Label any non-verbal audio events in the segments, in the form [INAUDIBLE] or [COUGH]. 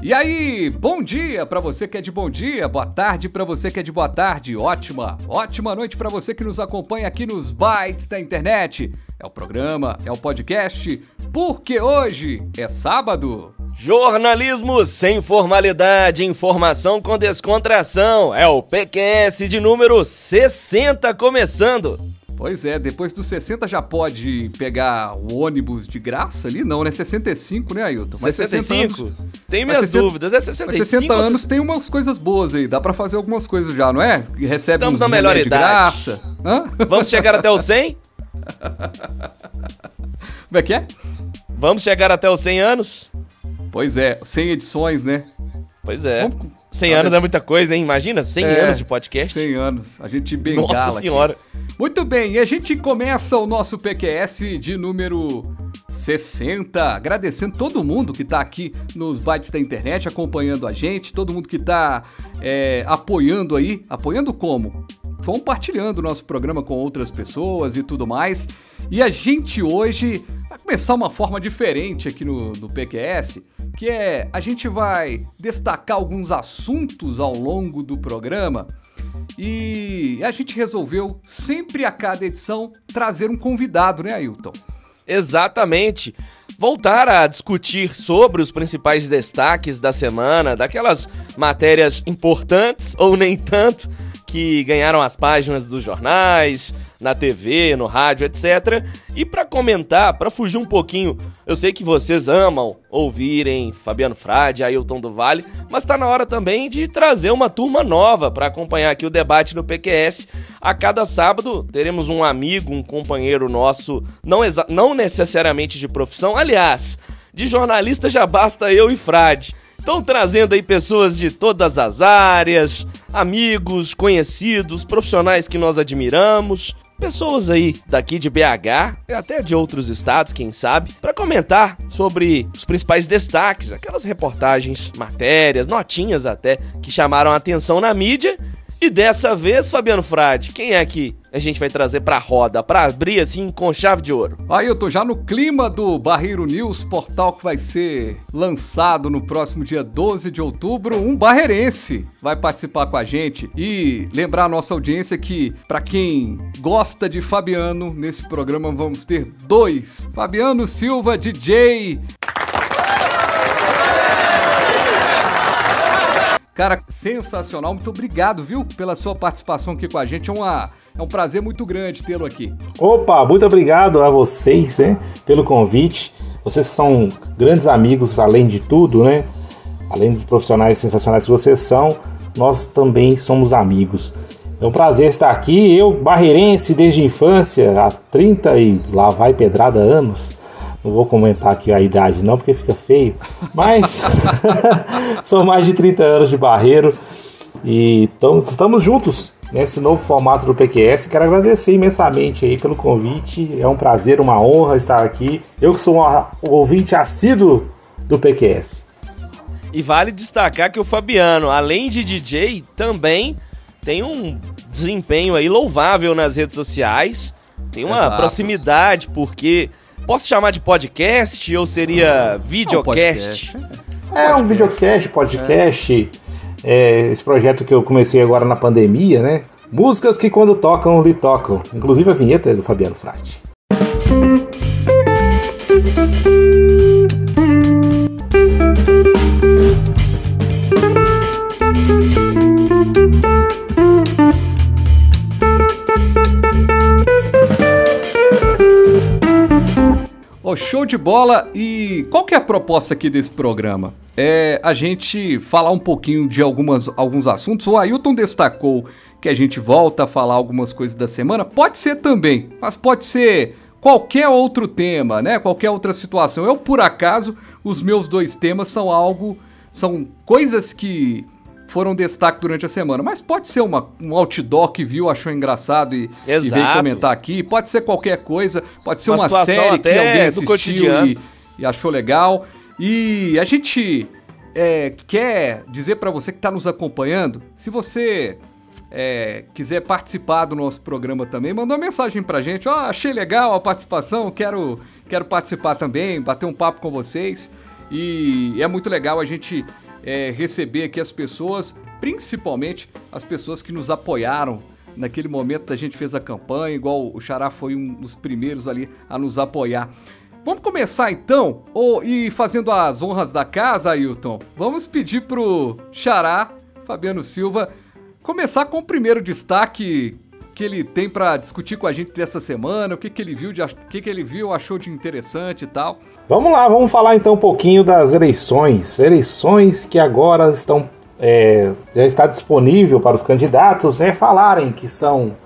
E aí, bom dia para você que é de bom dia, boa tarde para você que é de boa tarde, ótima, ótima noite para você que nos acompanha aqui nos bytes da internet. É o programa, é o podcast, porque hoje é sábado. Jornalismo sem formalidade, informação com descontração. É o PQS de número 60 começando. Pois é, depois dos 60 já pode pegar o ônibus de graça ali? Não, né? 65, né, Ailton? Mas 65? 60 anos, Tem minhas 60, dúvidas. É 65 mas 60 anos tem umas coisas boas aí. Dá para fazer algumas coisas já, não é? Recebe Estamos na melhor idade. graça. Hã? Vamos chegar até os 100? Como é que é? Vamos chegar até os 100 anos? Pois é, 100 edições, né? Pois é. Vamos... 100 anos é muita coisa, hein? Imagina, 100 é, anos de podcast. 100 anos. A gente bengala Nossa senhora. Aqui. Muito bem, e a gente começa o nosso PQS de número 60. Agradecendo todo mundo que está aqui nos bytes da internet acompanhando a gente, todo mundo que está é, apoiando aí. Apoiando como? Compartilhando o nosso programa com outras pessoas e tudo mais. E a gente hoje vai começar uma forma diferente aqui no, no PQS, que é a gente vai destacar alguns assuntos ao longo do programa e a gente resolveu, sempre a cada edição, trazer um convidado, né, Ailton? Exatamente. Voltar a discutir sobre os principais destaques da semana, daquelas matérias importantes ou nem tanto que ganharam as páginas dos jornais, na TV, no rádio, etc. E para comentar, para fugir um pouquinho, eu sei que vocês amam ouvirem Fabiano Frade, Ailton do Vale, mas tá na hora também de trazer uma turma nova para acompanhar aqui o debate no PQS. A cada sábado teremos um amigo, um companheiro nosso, não, não necessariamente de profissão, aliás, de jornalista já basta eu e Frade. Estão trazendo aí pessoas de todas as áreas, amigos, conhecidos, profissionais que nós admiramos, pessoas aí daqui de BH até de outros estados, quem sabe, para comentar sobre os principais destaques, aquelas reportagens, matérias, notinhas até que chamaram a atenção na mídia. E dessa vez, Fabiano Frade, quem é que a gente vai trazer pra roda, pra abrir assim com chave de ouro? Aí eu tô já no clima do Barreiro News, portal que vai ser lançado no próximo dia 12 de outubro. Um barreirense vai participar com a gente e lembrar a nossa audiência que, para quem gosta de Fabiano, nesse programa vamos ter dois. Fabiano Silva, DJ, Cara, sensacional. Muito obrigado, viu, pela sua participação aqui com a gente. É, uma, é um prazer muito grande tê-lo aqui. Opa, muito obrigado a vocês, né, pelo convite. Vocês são grandes amigos, além de tudo, né? Além dos profissionais sensacionais que vocês são, nós também somos amigos. É um prazer estar aqui. Eu, barreirense desde a infância, há 30 e lá vai pedrada anos. Não vou comentar aqui a idade não, porque fica feio. Mas [LAUGHS] são mais de 30 anos de barreiro e tamo, estamos juntos nesse novo formato do PQS. Quero agradecer imensamente aí pelo convite. É um prazer, uma honra estar aqui. Eu que sou um ouvinte assíduo do PQS. E vale destacar que o Fabiano, além de DJ, também tem um desempenho aí louvável nas redes sociais. Tem uma Exato. proximidade, porque Posso chamar de podcast ou seria videocast? É um videocast, podcast. É. É, esse projeto que eu comecei agora na pandemia, né? Músicas que quando tocam, lhe tocam. Inclusive a vinheta é do Fabiano Frati. Oh, show de bola! E qual que é a proposta aqui desse programa? É a gente falar um pouquinho de algumas, alguns assuntos. O Ailton destacou que a gente volta a falar algumas coisas da semana. Pode ser também, mas pode ser qualquer outro tema, né? Qualquer outra situação. Eu, por acaso, os meus dois temas são algo. São coisas que foram destaque durante a semana. Mas pode ser uma, um outdoor que viu, achou engraçado e, e veio comentar aqui. Pode ser qualquer coisa. Pode ser uma, uma série que alguém assistiu e, e, achou legal. E a gente é, quer dizer para você que está nos acompanhando, se você é, quiser participar do nosso programa também, mandou uma mensagem pra gente. Ó, oh, achei legal a participação, quero, quero participar também, bater um papo com vocês. E é muito legal a gente é, receber aqui as pessoas, principalmente as pessoas que nos apoiaram naquele momento a gente fez a campanha, igual o Xará foi um dos primeiros ali a nos apoiar. Vamos começar então, oh, e fazendo as honras da casa, Ailton, vamos pedir pro Xará, Fabiano Silva, começar com o primeiro destaque que ele tem para discutir com a gente dessa semana, o que, que ele viu, de, o que, que ele viu, achou de interessante e tal. Vamos lá, vamos falar então um pouquinho das eleições. Eleições que agora estão é, já está disponível para os candidatos né, falarem que são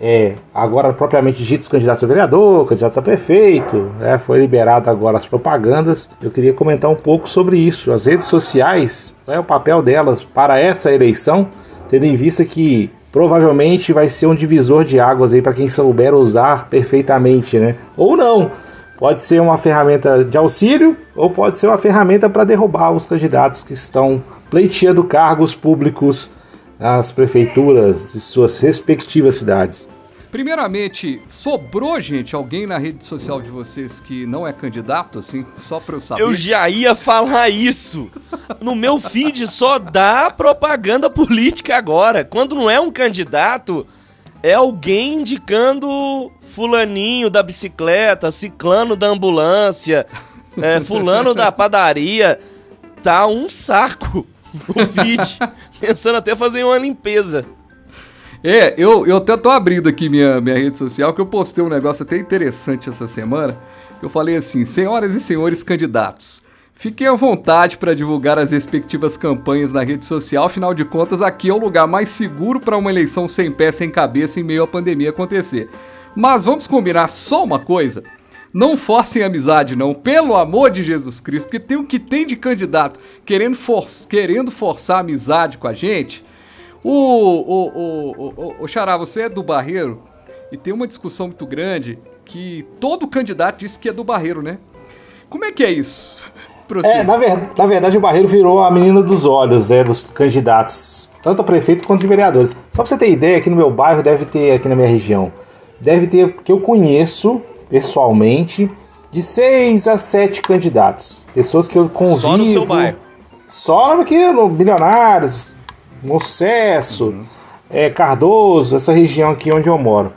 é, agora propriamente ditos candidatos a vereador, candidatos a prefeito, né, foi liberado agora as propagandas. Eu queria comentar um pouco sobre isso. As redes sociais, qual é o papel delas para essa eleição? tendo em vista que provavelmente vai ser um divisor de águas aí para quem souber usar perfeitamente, né? Ou não. Pode ser uma ferramenta de auxílio ou pode ser uma ferramenta para derrubar os candidatos que estão pleiteando cargos públicos nas prefeituras de suas respectivas cidades. Primeiramente, sobrou, gente, alguém na rede social de vocês que não é candidato, assim, só pra eu saber? Eu já ia falar isso. No meu feed só dá propaganda política agora. Quando não é um candidato, é alguém indicando fulaninho da bicicleta, ciclano da ambulância, é, fulano da padaria. Tá um saco o feed. [LAUGHS] Pensando até fazer uma limpeza. É, eu, eu até tô abrindo aqui minha, minha rede social, que eu postei um negócio até interessante essa semana. Eu falei assim: senhoras e senhores candidatos, fiquem à vontade para divulgar as respectivas campanhas na rede social, afinal de contas, aqui é o lugar mais seguro para uma eleição sem pé, sem cabeça em meio à pandemia acontecer. Mas vamos combinar só uma coisa? Não forcem amizade, não, pelo amor de Jesus Cristo, porque tem o que tem de candidato querendo, for querendo forçar amizade com a gente. O, o, o, o, o Xará, você é do Barreiro e tem uma discussão muito grande que todo candidato disse que é do Barreiro, né? Como é que é isso? É, na, ver, na, verdade o Barreiro virou a menina dos olhos, é, dos candidatos, tanto a prefeito quanto de vereadores. Só pra você ter ideia, aqui no meu bairro deve ter, aqui na minha região, deve ter, que eu conheço pessoalmente, de seis a sete candidatos. Pessoas que eu convivo. Só no seu bairro? Só aqui no Milionários, Mocesso, uhum. é, Cardoso, essa região aqui onde eu moro.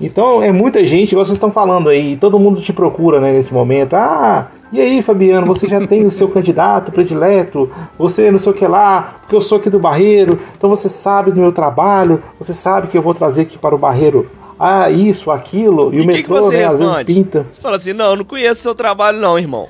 Então é muita gente, igual vocês estão falando aí, todo mundo te procura né, nesse momento. Ah, e aí, Fabiano, você já tem o seu candidato predileto, você não sei o que lá, porque eu sou aqui do Barreiro, então você sabe do meu trabalho, você sabe que eu vou trazer aqui para o Barreiro ah, isso, aquilo, e, e o metrô, né, às vezes pinta. Você fala assim, não, eu não conheço seu trabalho não, irmão.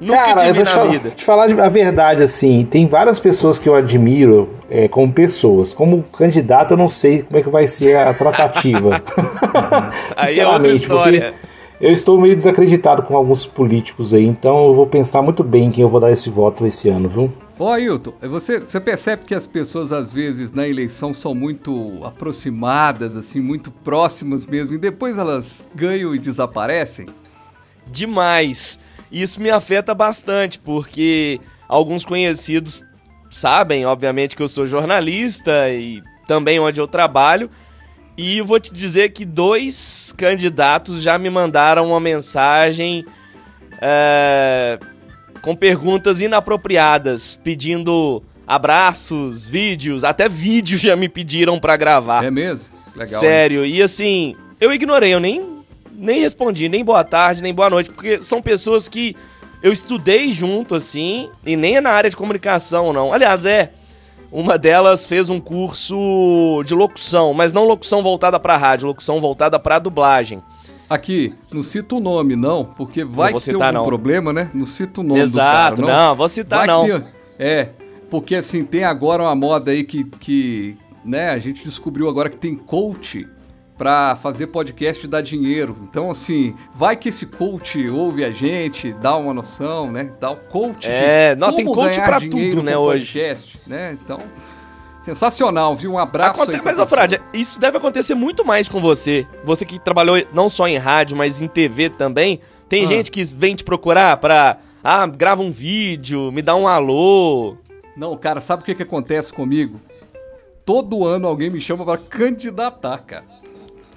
Nunca Cara, eu vou te falar, te falar a verdade, assim, tem várias pessoas que eu admiro é, como pessoas. Como candidato, eu não sei como é que vai ser a tratativa. [LAUGHS] [LAUGHS] aí é outra história. eu estou meio desacreditado com alguns políticos aí, então eu vou pensar muito bem quem eu vou dar esse voto esse ano, viu? Ó, Ailton, você, você percebe que as pessoas, às vezes, na eleição são muito aproximadas, assim, muito próximas mesmo, e depois elas ganham e desaparecem? Demais. Isso me afeta bastante, porque alguns conhecidos sabem, obviamente, que eu sou jornalista e também onde eu trabalho. E vou te dizer que dois candidatos já me mandaram uma mensagem é, com perguntas inapropriadas, pedindo abraços, vídeos, até vídeos já me pediram para gravar. É mesmo? Legal. Sério. Hein? E assim, eu ignorei, eu nem nem respondi, nem boa tarde, nem boa noite, porque são pessoas que eu estudei junto, assim, e nem é na área de comunicação, não. Aliás, é. Uma delas fez um curso de locução, mas não locução voltada para rádio, locução voltada para dublagem. Aqui, não cita o nome, não, porque vai não ter algum não. problema, né? Não cita o nome Exato, do cara, não. não, vou citar vai não. Ter, é, porque assim, tem agora uma moda aí que, que, né, a gente descobriu agora que tem coach para fazer podcast e dar dinheiro. Então, assim, vai que esse coach ouve a gente, dá uma noção, né? Dá o coach é, de não, tem coach para tudo, né, hoje. Podcast, né? Então, sensacional, viu? Um abraço Aconte... aí Mas, Frade, isso deve acontecer muito mais com você. Você que trabalhou não só em rádio, mas em TV também. Tem ah. gente que vem te procurar pra... Ah, grava um vídeo, me dá um alô. Não, cara, sabe o que, que acontece comigo? todo ano alguém me chama para candidatar, cara.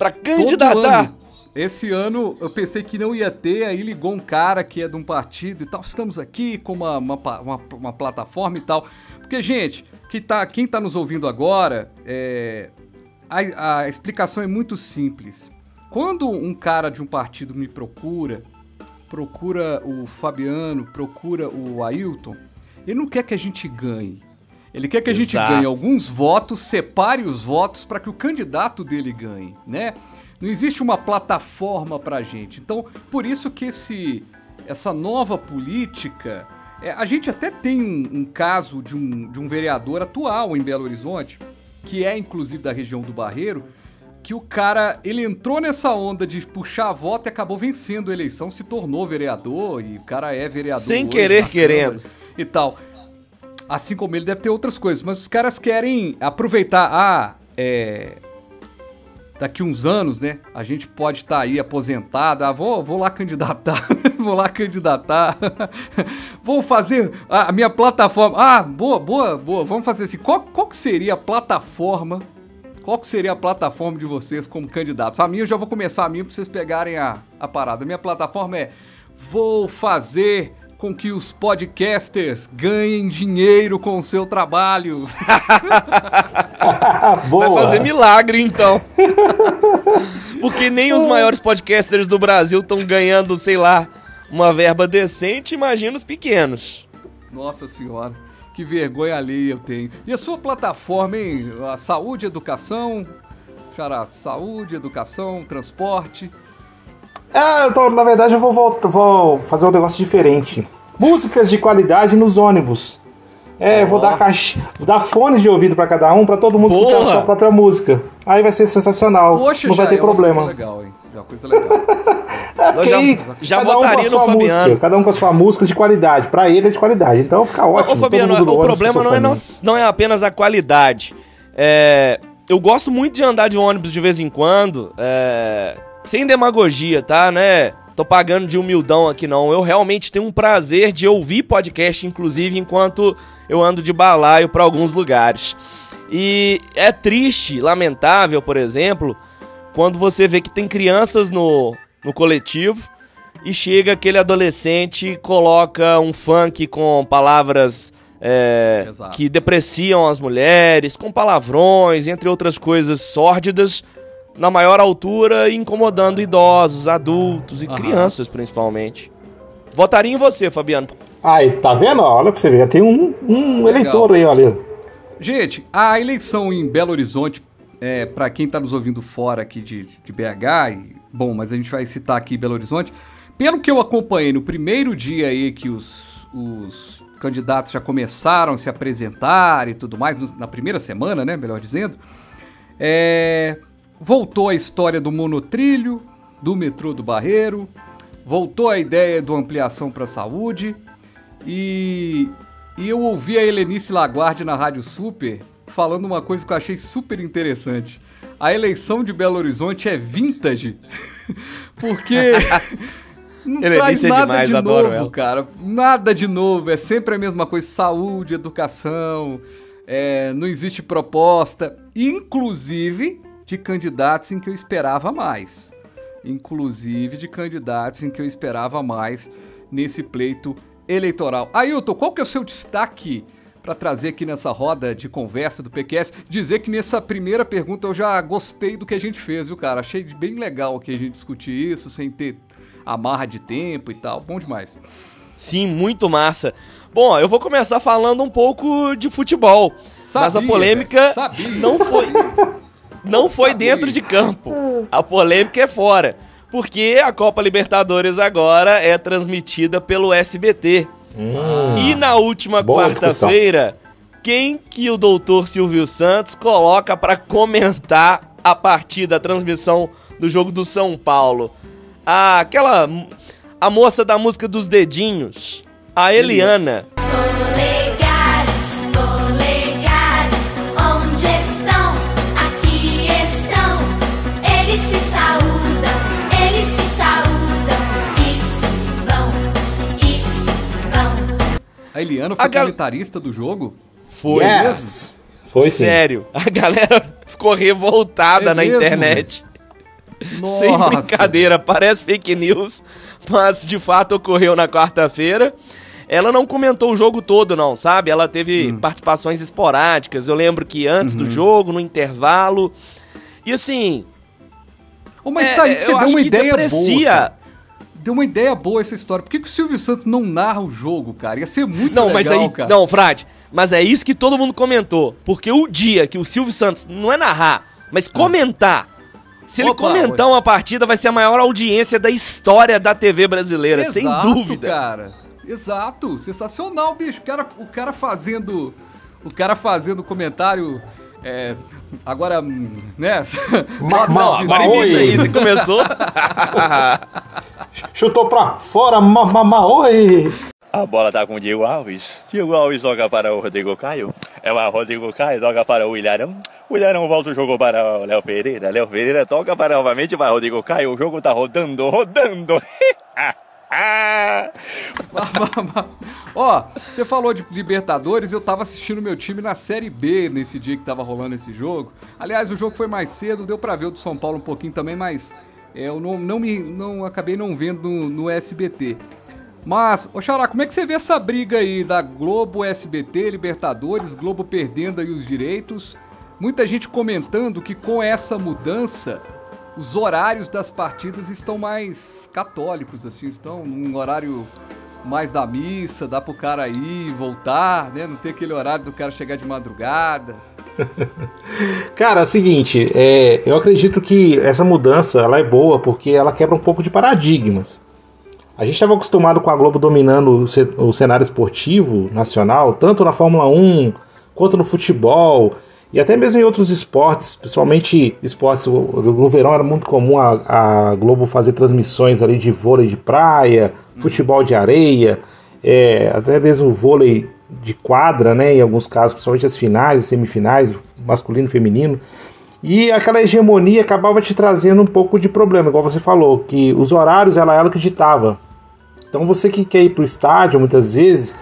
Pra candidatar? Ano. Esse ano eu pensei que não ia ter, aí ligou um cara que é de um partido e tal. Estamos aqui com uma, uma, uma, uma plataforma e tal. Porque, gente, que tá, quem tá nos ouvindo agora, é, a, a explicação é muito simples. Quando um cara de um partido me procura, procura o Fabiano, procura o Ailton, ele não quer que a gente ganhe. Ele quer que a gente ganhe alguns votos, separe os votos para que o candidato dele ganhe, né? Não existe uma plataforma pra gente. Então, por isso que esse, essa nova política. É, a gente até tem um, um, caso de um, de um vereador atual em Belo Horizonte, que é inclusive da região do Barreiro, que o cara, ele entrou nessa onda de puxar a voto e acabou vencendo a eleição, se tornou vereador e o cara é vereador. Sem querer, querendo. E tal. Assim como ele deve ter outras coisas, mas os caras querem aproveitar. Ah, é. Daqui uns anos, né? A gente pode estar tá aí aposentado. Ah, vou, vou lá candidatar. [LAUGHS] vou lá candidatar. [LAUGHS] vou fazer a minha plataforma. Ah, boa, boa, boa. Vamos fazer assim. Qual, qual que seria a plataforma qual que seria a plataforma de vocês como candidatos? A minha eu já vou começar a minha para vocês pegarem a, a parada. A minha plataforma é vou fazer com que os podcasters ganhem dinheiro com o seu trabalho. [LAUGHS] Vai fazer milagre então. [LAUGHS] Porque nem os maiores podcasters do Brasil estão ganhando, sei lá, uma verba decente, imagina os pequenos. Nossa senhora. Que vergonha ali eu tenho. E a sua plataforma, hein? A saúde, educação. Xará, saúde, educação, transporte. É, eu tô, na verdade eu vou, voltar, vou fazer um negócio diferente. Músicas de qualidade nos ônibus. É, oh. vou dar caixa, vou dar fones de ouvido para cada um, para todo mundo Porra. escutar a sua própria música. Aí vai ser sensacional. Poxa, não vai ter é problema. legal, hein? É uma coisa legal. [LAUGHS] é, porque já, já cada um com a sua música, cada um com a sua música de qualidade. Pra ele é de qualidade. Então fica ótimo. Ô, Fabiano, o problema não é, não, não é apenas a qualidade. É, eu gosto muito de andar de ônibus de vez em quando. É, sem demagogia, tá? Né? Tô pagando de humildão aqui não. Eu realmente tenho um prazer de ouvir podcast, inclusive, enquanto eu ando de balaio para alguns lugares. E é triste, lamentável, por exemplo, quando você vê que tem crianças no, no coletivo e chega aquele adolescente e coloca um funk com palavras é, que depreciam as mulheres, com palavrões, entre outras coisas sórdidas, na maior altura, incomodando idosos, adultos e uhum. crianças principalmente. Votaria em você, Fabiano. Aí, tá vendo? Olha pra você ver, já tem um, um eleitor aí, olha. Gente, a eleição em Belo Horizonte é, para quem está nos ouvindo fora aqui de, de BH, e, bom, mas a gente vai citar aqui Belo Horizonte, pelo que eu acompanhei no primeiro dia aí que os, os candidatos já começaram a se apresentar e tudo mais, no, na primeira semana, né, melhor dizendo, é, voltou a história do monotrilho, do metrô do Barreiro, voltou a ideia do ampliação para a saúde e, e eu ouvi a Helenice Laguardi na Rádio Super falando uma coisa que eu achei super interessante. A eleição de Belo Horizonte é vintage. [LAUGHS] Porque [LAUGHS] não Ele traz nada demais, de novo, cara. Nada de novo. É sempre a mesma coisa. Saúde, educação. É, não existe proposta. Inclusive de candidatos em que eu esperava mais. Inclusive de candidatos em que eu esperava mais nesse pleito eleitoral. Ailton, qual que é o seu destaque para trazer aqui nessa roda de conversa do PQS, dizer que nessa primeira pergunta eu já gostei do que a gente fez, viu, cara? Achei bem legal que a gente discutir isso sem ter amarra de tempo e tal. Bom demais. Sim, muito massa. Bom, eu vou começar falando um pouco de futebol. Sabia, mas a polêmica não foi [LAUGHS] não foi dentro de campo. [LAUGHS] A polêmica é fora. Porque a Copa Libertadores agora é transmitida pelo SBT. Hum. E na última quarta-feira, quem que o doutor Silvio Santos coloca para comentar a partida, a transmissão do jogo do São Paulo? Ah, aquela. A moça da música dos dedinhos, a Eliana. A Eliana foi a comentarista gal... do jogo? Foi. Yes. Foi sim. Sério, a galera [LAUGHS] ficou revoltada É na mesmo? internet. Nossa. Sem brincadeira, parece fake news, mas de fato ocorreu na quarta-feira. Ela não comentou o jogo todo, não, sabe? Ela teve Hum. participações esporádicas. Eu lembro que antes Uhum. do jogo, no intervalo. E assim. Ô, mas é, tá aí, eu você deu acho uma que ideia boa. deprecia. cara. Deu uma ideia boa essa história. Por que, que o Silvio Santos não narra o jogo, cara? Ia ser muito Não, legal, mas aí. cara. Não, Frade, mas é isso que todo mundo comentou. Porque o dia que o Silvio Santos não é narrar, mas comentar. Se ele Opa, comentar uma partida, vai ser a maior audiência da história da TV brasileira, sem Exato, dúvida. cara. Exato. Sensacional, bicho. O cara, o cara fazendo. O cara fazendo comentário. É, agora, né? [LAUGHS] Ma- ma- não, ma- Agora oi. imita aí, você começou. [LAUGHS] Chutou pra fora, ma, ma, ma, oi! A bola tá com o Diego Alves. Diego Alves joga para o Rodrigo Caio. É o Rodrigo Caio, joga para o Ilharão. O Ilharão volta o jogo para o Léo Pereira. Léo Pereira toca para novamente para o Rodrigo Caio. O jogo tá rodando, rodando. [LAUGHS] [LAUGHS] Ó, você falou de Libertadores, eu tava assistindo meu time na Série B nesse dia que tava rolando esse jogo. Aliás, o jogo foi mais cedo, deu pra ver o do São Paulo um pouquinho também, mas é, eu não, não me não acabei não vendo no, no SBT. Mas, ô Xará, como é que você vê essa briga aí da Globo, SBT, Libertadores, Globo perdendo aí os direitos? Muita gente comentando que com essa mudança os horários das partidas estão mais católicos, assim, estão num horário mais da missa, dá pro cara ir e voltar, né? Não tem aquele horário do cara chegar de madrugada. [LAUGHS] Cara, é o seguinte, é, eu acredito que essa mudança ela é boa porque ela quebra um pouco de paradigmas. A gente estava acostumado com a Globo dominando o, ce- o cenário esportivo nacional, tanto na Fórmula 1 quanto no futebol e até mesmo em outros esportes, principalmente esportes. No verão era muito comum a, a Globo fazer transmissões ali de vôlei de praia, futebol de areia, é, até mesmo vôlei de quadra, né? Em alguns casos, principalmente as finais, semifinais, masculino e feminino. E aquela hegemonia acabava te trazendo um pouco de problema, igual você falou, que os horários ela era o que ditava. Então você que quer ir para o estádio, muitas vezes,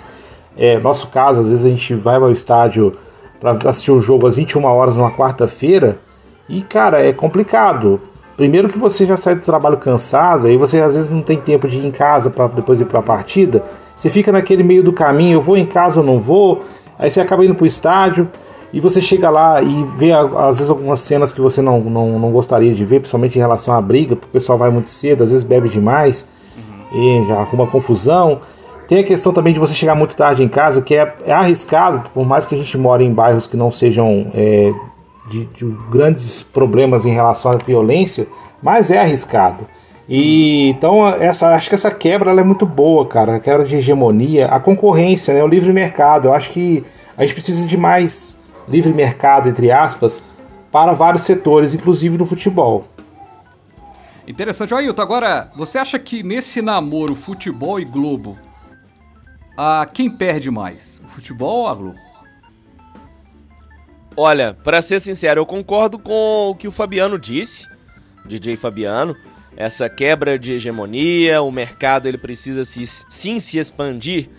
é, nosso caso, às vezes a gente vai ao estádio para assistir um jogo às 21 horas numa quarta-feira, e cara, é complicado. Primeiro que você já sai do trabalho cansado, aí você às vezes não tem tempo de ir em casa para depois ir para a partida. Você fica naquele meio do caminho, eu vou em casa ou não vou. Aí você acaba indo para o estádio e você chega lá e vê às vezes algumas cenas que você não, não, não gostaria de ver, principalmente em relação à briga, porque o pessoal vai muito cedo, às vezes bebe demais e já arruma confusão. Tem a questão também de você chegar muito tarde em casa, que é, é arriscado, por mais que a gente more em bairros que não sejam é, de, de grandes problemas em relação à violência, mas é arriscado. E então essa, acho que essa quebra é muito boa, cara. A quebra de hegemonia, a concorrência, né, o livre mercado. Eu acho que a gente precisa de mais livre mercado, entre aspas, para vários setores, inclusive no futebol. Interessante. Ailton, agora, você acha que nesse namoro futebol e Globo, a quem perde mais? O futebol ou a Globo? Olha, pra ser sincero, eu concordo com o que o Fabiano disse, DJ Fabiano. Essa quebra de hegemonia, o mercado ele precisa se, sim se expandir,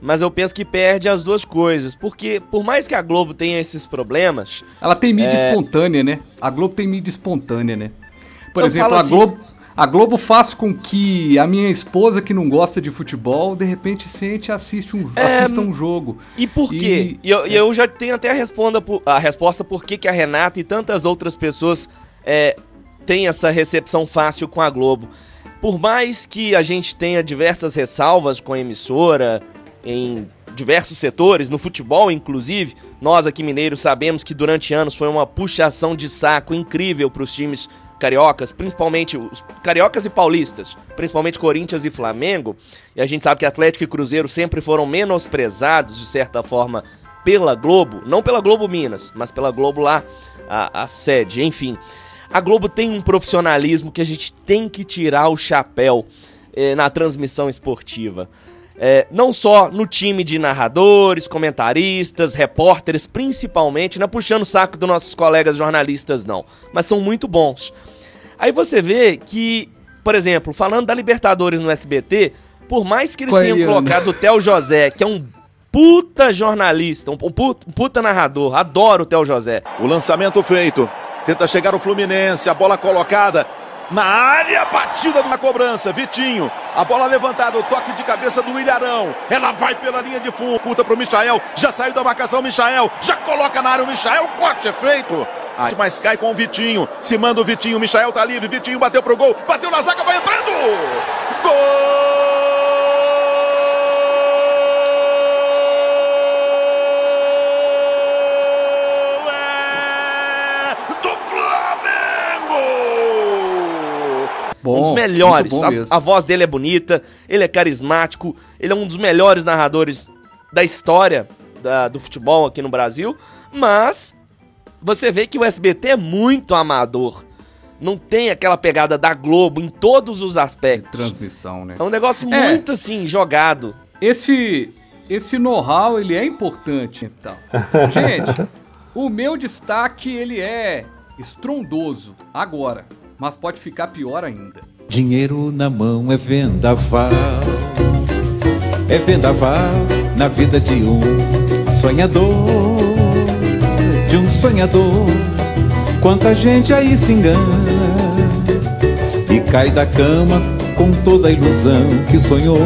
mas eu penso que perde as duas coisas, porque por mais que a Globo tenha esses problemas, Ela tem mídia É. espontânea, né? A Globo tem mídia espontânea, né? Por Eu exemplo, a assim- Globo, a Globo faz com que a minha esposa que não gosta de futebol, de repente sente e assiste um, É, assista um jogo. E por quê? E eu, e eu já tenho até a, responda por- a resposta por que que a Renata e tantas outras pessoas é, têm essa recepção fácil com a Globo. Por mais que a gente tenha diversas ressalvas com a emissora, em diversos setores, no futebol inclusive, nós aqui mineiros sabemos que durante anos foi uma puxação de saco incrível para os times cariocas, principalmente os cariocas e paulistas, principalmente Corinthians e Flamengo, e a gente sabe que Atlético e Cruzeiro sempre foram menosprezados de certa forma pela Globo, não pela Globo Minas, mas pela Globo lá, a, a sede, enfim. A Globo tem um profissionalismo que a gente tem que tirar o chapéu eh, na transmissão esportiva. É, não só no time de narradores, comentaristas, repórteres, principalmente, não é puxando o saco dos nossos colegas jornalistas, não, mas são muito bons. Aí você vê que, por exemplo, falando da Libertadores no SBT, por mais que eles a tenham Eliana. colocado o Theo José, que é um puta jornalista, um puta, um puta narrador. Adoro o Theo José. O lançamento feito. Tenta chegar o Fluminense, a bola colocada na área, batida na cobrança. Vitinho, a bola levantada, o toque de cabeça do Ilharão. Ela vai pela linha de fundo, puta pro Michael. Já saiu da marcação, Michael. Já coloca na área o Michael. Corte é feito. Mas cai com o Vitinho. Se manda o Vitinho. Michael tá livre. Vitinho bateu pro gol. Bateu na zaga, vai entrando. Gol! Bom, um dos melhores. A, a, voz dele é bonita, ele é carismático, ele é um dos melhores narradores da história da, do futebol aqui no Brasil. Mas você vê que o SBT é muito amador. Não tem aquela pegada da Globo em todos os aspectos. De transmissão, né? É um negócio é. muito assim, jogado. Esse esse know-how, ele é importante, então. [LAUGHS] Gente, o meu destaque, ele é estrondoso agora mas pode ficar pior ainda. Dinheiro na mão é vendaval, é vendaval na vida de um sonhador, de um sonhador. Quanta gente aí se engana e cai da cama com toda a ilusão que sonhou.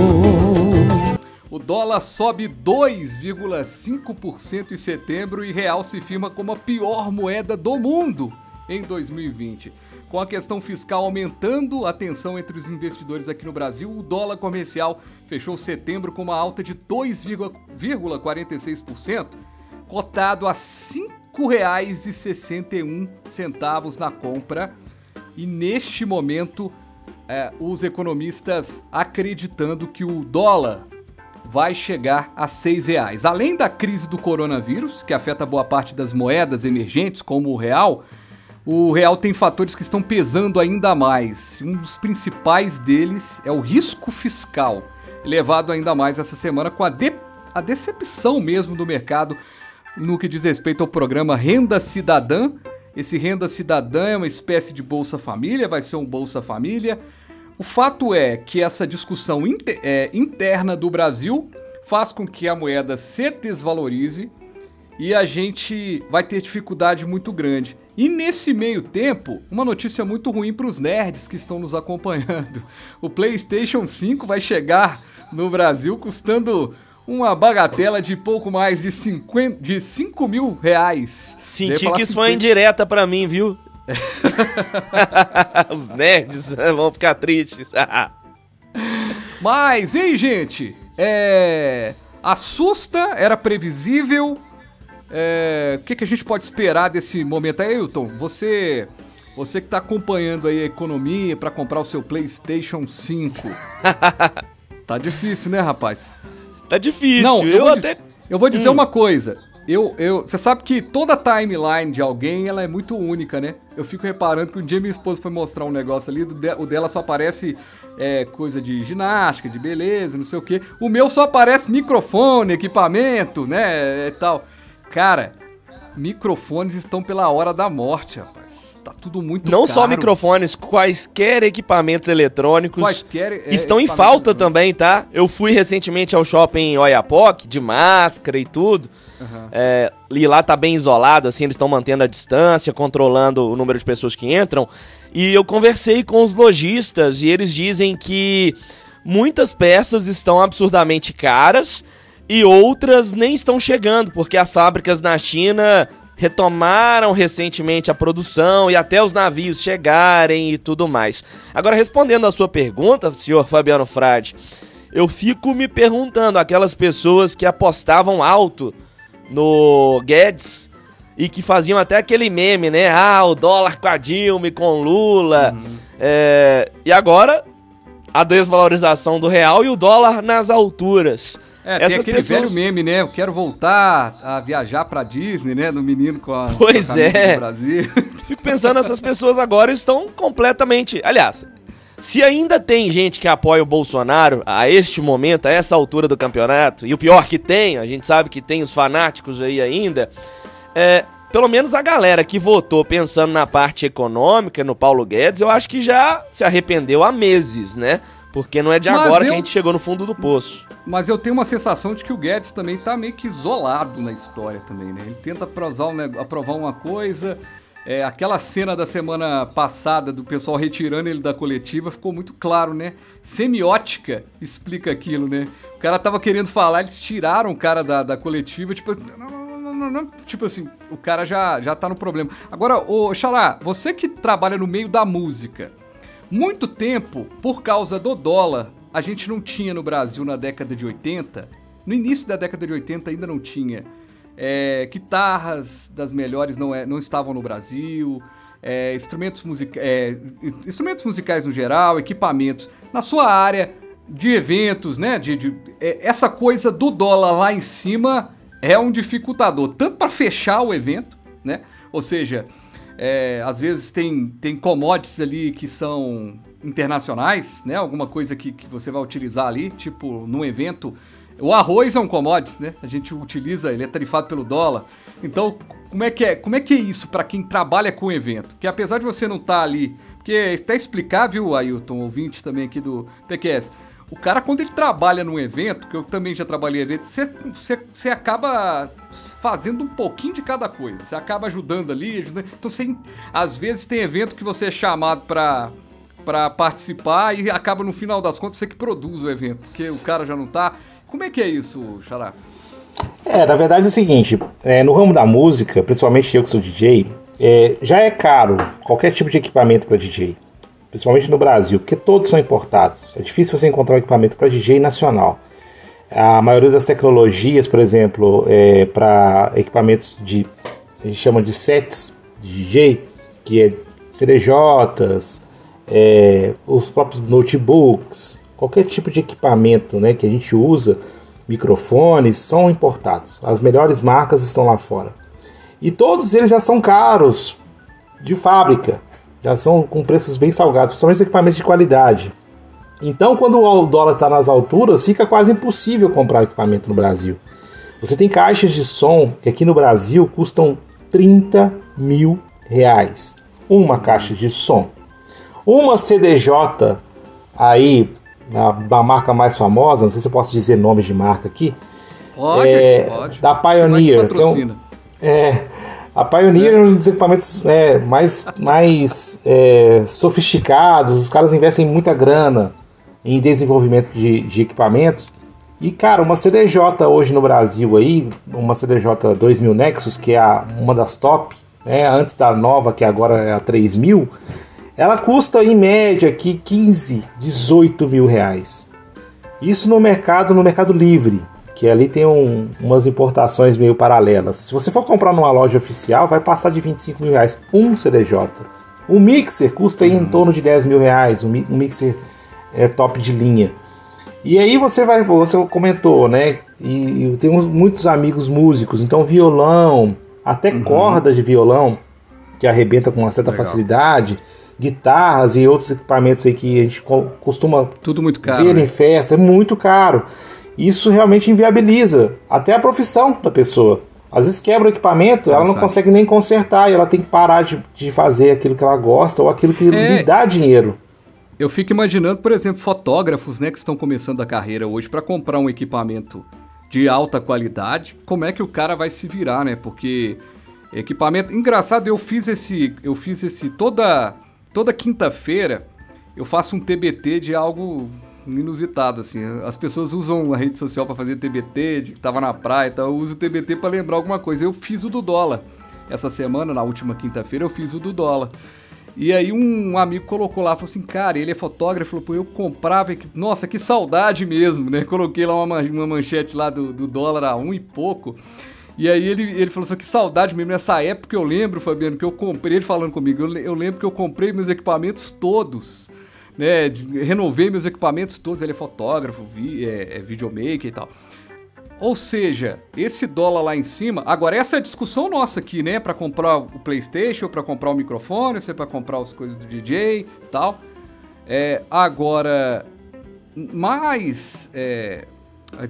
O dólar sobe 2,5% em setembro e real se firma como a pior moeda do mundo em 2020. Com a questão fiscal aumentando a tensão entre os investidores aqui no Brasil, o dólar comercial fechou setembro com uma alta de 2,46%, cotado a R$ 5,61 na compra. E neste momento, é, os economistas acreditando que o dólar vai chegar a seis reais. Além da crise do coronavírus, que afeta boa parte das moedas emergentes, como o real, o real tem fatores que estão pesando ainda mais. Um dos principais deles é o risco fiscal, elevado ainda mais essa semana com a, de a decepção mesmo do mercado no que diz respeito ao programa Renda Cidadã. Esse Renda Cidadã é uma espécie de Bolsa Família, vai ser um Bolsa Família. O fato é que essa discussão inter é, interna do Brasil faz com que a moeda se desvalorize e a gente vai ter dificuldade muito grande. E nesse meio tempo, uma notícia muito ruim para os nerds que estão nos acompanhando. [LAUGHS] O PlayStation 5 vai chegar no Brasil custando uma bagatela de pouco mais de, 50, de 5 mil reais. Senti que isso 50... foi indireta para mim, viu? [LAUGHS] os nerds [LAUGHS] vão ficar tristes. [LAUGHS] Mas, ei, gente, é... assusta, era previsível, é, o que, que, a gente pode esperar desse momento? Ailton, você, você que está acompanhando aí a economia para comprar o seu PlayStation 5. tá difícil, né, rapaz? Tá difícil. Não, eu, eu até. Eu vou dizer hum. uma coisa. Eu, eu, você sabe que toda timeline de alguém ela é muito única, né? Eu fico reparando que um dia minha esposa foi mostrar um negócio ali, o dela só aparece é, coisa de ginástica, de beleza, não sei o quê. O meu só aparece microfone, equipamento, né? E tal. Cara, microfones estão pela hora da morte, rapaz. Tá tudo muito Não caro. só microfones, quaisquer equipamentos eletrônicos quaisquer, é, estão em falta também, tá? Eu fui recentemente ao shopping Oiapoque, de máscara e tudo. Uhum. É, e lá tá bem isolado, assim, eles estão mantendo a distância, controlando o número de pessoas que entram. E eu conversei com os lojistas e eles dizem que muitas peças estão absurdamente caras e outras nem estão chegando, porque as fábricas na China retomaram recentemente a produção e até os navios chegarem e tudo mais. Agora, respondendo a sua pergunta, senhor Fabiano Frade, eu fico me perguntando, aquelas pessoas que apostavam alto no Guedes e que faziam até aquele meme, né? Ah, o dólar com a Dilma e com Lula. Uhum. É... E agora, a desvalorização do real e o dólar nas alturas. É, Essas tem aquele pessoas... velho meme, né? Eu quero voltar a viajar pra Disney, né? No menino com a, pois com a é. do Brasil. [LAUGHS] Fico pensando, essas pessoas agora estão completamente. Aliás, se ainda tem gente que apoia o Bolsonaro a este momento, a essa altura do campeonato, e o pior que tem, a gente sabe que tem os fanáticos aí ainda, é, pelo menos a galera que votou pensando na parte econômica, no Paulo Guedes, eu acho que já se arrependeu há meses, né? Porque não é de Mas agora eu- que a gente chegou no fundo do poço. Mas eu tenho uma sensação de que o Guedes também tá meio que isolado na história também, né? Ele tenta aprovar, aprovar uma coisa. é, aquela cena da semana passada do pessoal retirando ele da coletiva ficou muito claro, né? Semiótica explica aquilo, né? O cara tava querendo falar, eles tiraram o cara da, da coletiva, tipo, tipo assim, o cara já, já tá no problema. Agora, ô Xalá, você que trabalha no meio da música, muito tempo, por causa do dólar, a gente não tinha no Brasil na década de 80, no início da década de 80 ainda não tinha. é, guitarras das melhores não, é- não estavam no Brasil, é, instrumentos, musica é, in- instrumentos musicais no geral, equipamentos. Na sua área de eventos, né? De, de- é, essa coisa do dólar lá em cima é um dificultador, tanto para fechar o evento, né? Ou seja, é, às vezes tem, tem commodities ali que são internacionais, né? Alguma coisa que, que você vai utilizar ali, tipo num evento. O arroz é um commodities, né? A gente utiliza, ele é tarifado pelo dólar. Então, como é que é, como é, que é isso para quem trabalha com evento? Que apesar de você não estar ali, porque está explicável, Ailton, ouvinte também aqui do PQS. O cara, quando ele trabalha num evento, que eu também já trabalhei em evento, você, acaba fazendo um pouquinho de cada coisa. Você acaba ajudando ali, ajudando. Então, você, às vezes tem evento que você é chamado para para participar e acaba no final das contas você que produz o evento, porque o cara já não tá. Como é que é isso, Xará? É, na verdade é o seguinte, é, no ramo da música, principalmente eu que sou DJ, é, já é caro qualquer tipo de equipamento para DJ, principalmente no Brasil, porque todos são importados. É difícil você encontrar um equipamento para DJ nacional. A maioria das tecnologias, por exemplo, é, para equipamentos de a gente chama de sets de DJ, que é CDJs, é, os próprios notebooks, qualquer tipo de equipamento né, que a gente usa, microfones, são importados. As melhores marcas estão lá fora. E todos eles já são caros de fábrica, já são com preços bem salgados, principalmente equipamentos de qualidade. Então, quando o dólar está nas alturas, fica quase impossível comprar equipamento no Brasil. Você tem caixas de som que aqui no Brasil custam 30 mil reais. Uma caixa de som. Uma CDJ aí, da, marca mais famosa, não sei se eu posso dizer nomes de marca aqui, Pode, É, pode. da Pioneer, Vai que patrocina. é, a Pioneer é um dos equipamentos é, mais, mais é, sofisticados, os caras investem muita grana em desenvolvimento de, de equipamentos. E, cara, uma CDJ hoje no Brasil aí, uma CDJ 2000 Nexus, que é a- uma das top, né, antes da nova, que agora é a 3000, ela custa em média aqui 15, 18 mil reais. Isso no mercado, no mercado livre, que ali tem um- umas importações meio paralelas. Se você for comprar numa loja oficial, vai passar de 25 mil reais um CDJ. Um mixer custa aí em torno de 10 mil reais, um, mi- mixer é, top de linha. E aí você vai, você comentou, né? E eu tenho muitos amigos músicos, então violão, até corda de violão, que arrebenta com uma certa Legal. facilidade, guitarras e outros equipamentos aí que a gente co- costuma Tudo muito caro. ver né? em festa, é muito caro. Isso realmente inviabiliza até a profissão da pessoa. Às vezes quebra o equipamento, ela não Exato. consegue nem consertar e ela tem que parar de, de fazer aquilo que ela gosta ou aquilo que É. lhe dá dinheiro. Eu fico imaginando, por exemplo, fotógrafos, né, que estão começando a carreira hoje para comprar um equipamento de alta qualidade, como é que o cara vai se virar, né? Porque equipamento, engraçado, eu fiz esse, eu fiz esse toda toda quinta-feira eu faço um TBT de algo inusitado assim. As pessoas usam a rede social para fazer TBT, de que tava na praia, então eu uso o TBT para lembrar alguma coisa. Eu fiz o do dólar. Essa semana, na última quinta-feira, eu fiz o do dólar. E aí um amigo colocou lá, falou assim, cara, ele é fotógrafo, falou, pô, eu comprava, nossa, que saudade mesmo, né? [LAUGHS] Coloquei lá uma, uma manchete lá do, do dólar a um e pouco. E aí ele, ele falou assim, que saudade mesmo, nessa época eu lembro, Fabiano, que eu comprei, ele falando comigo, eu, eu lembro que eu comprei meus equipamentos todos, né? renovei meus equipamentos todos, ele é fotógrafo, vi, é, é videomaker e tal. Ou seja, esse dólar lá em cima. Agora, essa é a discussão nossa aqui, né? Pra comprar o PlayStation, pra comprar o microfone, se é pra comprar as coisas do DJ e tal. É, agora, mais. é,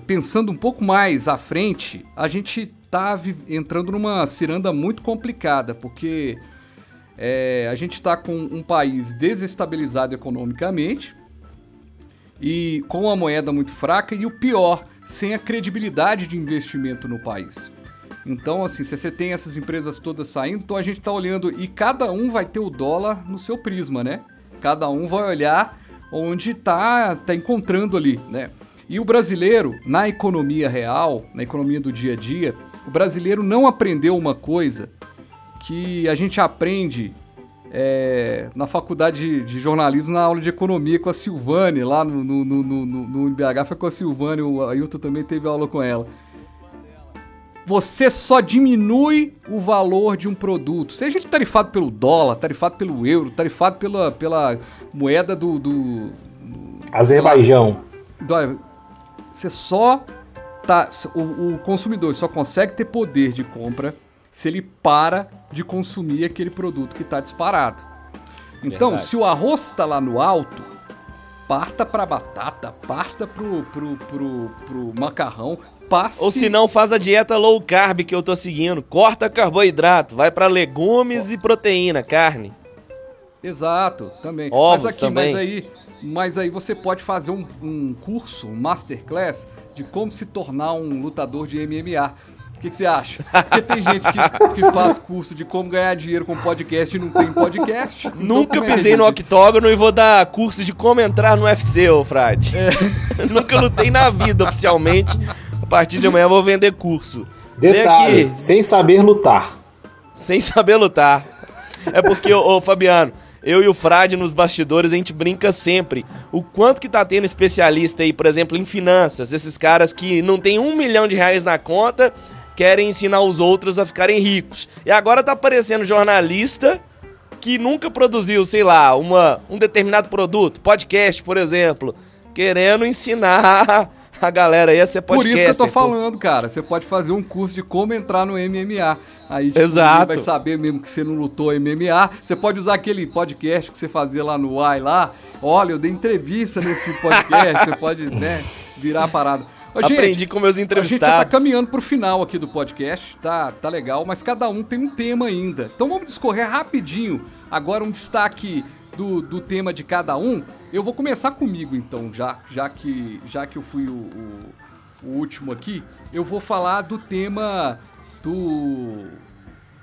pensando um pouco mais à frente, a gente tá entrando numa ciranda muito complicada, porque é, a gente está com um país desestabilizado economicamente e com a moeda muito fraca e o pior, sem a credibilidade de investimento no país. Então, assim, se você tem essas empresas todas saindo, então a gente está olhando e cada um vai ter o dólar no seu prisma, né? Cada um vai olhar onde está tá encontrando ali, né? E o brasileiro, na economia real, na economia do dia a dia, o brasileiro não aprendeu uma coisa que a gente aprende é, na faculdade de, jornalismo, na aula de economia com a Silvane, lá no, no, no, no, IBH, foi com a Silvane, o Ailton também teve aula com ela. Você só diminui o valor de um produto, seja ele tarifado pelo dólar, tarifado pelo euro, tarifado pela, pela moeda do. do Azerbaijão. Do, você só. Tá, o, o consumidor só consegue ter poder de compra se ele para de consumir aquele produto que está disparado. Então, Verdade. se o arroz está lá no alto, parta para batata, parta pro, pro, pro, pro macarrão, passe... Ou se não, faz a dieta low carb que eu tô seguindo. Corta carboidrato, vai para legumes oh. e proteína, carne. Exato, também. Ovos mas aqui, também. Mas aí, mas aí você pode fazer um, um curso, um masterclass de como se tornar um lutador de MMA. O que, que, você acha? Porque tem gente que, que, faz curso de como ganhar dinheiro com podcast e não tem podcast. Então Nunca é pisei no octógono e vou dar curso de como entrar no UFC, ô Frade. É. [LAUGHS] Nunca lutei na vida oficialmente. A partir de amanhã vou vender curso. Detalhe, sem saber lutar. Sem saber lutar. É porque, ô, ô Fabiano, eu e o Frade nos bastidores, a gente brinca sempre. O quanto que tá tendo especialista aí, por exemplo, em finanças. Esses caras que não tem um milhão de reais na conta querem ensinar os outros a ficarem ricos. E agora tá aparecendo jornalista que nunca produziu, sei lá, uma, um determinado produto, podcast, por exemplo, querendo ensinar [LAUGHS] a galera aí a ser podcast. Por isso que eu tô falando, cara. Você pode fazer um curso de como entrar no MMA. Aí tipo, Exato. vai saber mesmo que você não lutou MMA. Você pode usar aquele podcast que você fazia lá no Uai lá. Olha, eu dei entrevista nesse podcast. você pode, né, virar a parada. Ô, gente, Aprendi com meus entrevistados. A gente já tá caminhando pro final aqui do podcast, tá, tá legal, mas cada um tem um tema ainda. Então vamos discorrer rapidinho agora um destaque do, do tema de cada um. Eu vou começar comigo então, já, já, que, já que eu fui o, o, o último aqui. Eu vou falar do tema do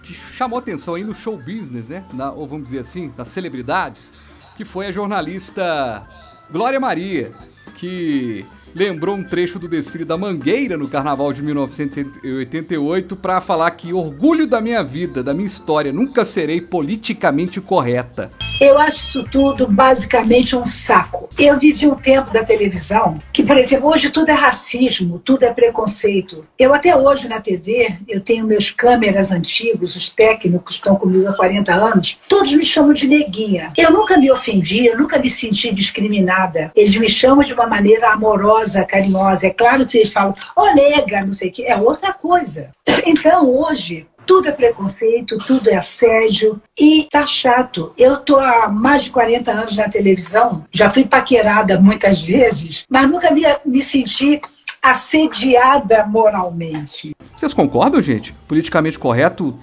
que chamou atenção aí no show business, né? Na, ou vamos dizer assim, das celebridades, que foi a jornalista Glória Maria, que lembrou um trecho do desfile da Mangueira no Carnaval de 1988 para falar que orgulho da minha vida, da minha história, nunca serei politicamente correta. Eu acho isso tudo basicamente um saco. Eu vivi um tempo da televisão que, por exemplo, hoje tudo é racismo, tudo é preconceito. Eu até hoje na TV, eu tenho meus câmeras antigos, os técnicos estão comigo há 40 anos, todos me chamam de neguinha. Eu nunca me ofendi, eu nunca me senti discriminada. Eles me chamam de uma maneira amorosa, carinhosa. É claro que eles falam, ô oh, nega, não sei o que, é outra coisa. [CLEARS THROAT] Então hoje, tudo é preconceito, tudo é assédio e tá chato. Eu tô há mais de 40 anos na televisão, já fui paquerada muitas vezes, mas nunca me, me senti assediada moralmente. Vocês concordam, gente? Politicamente correto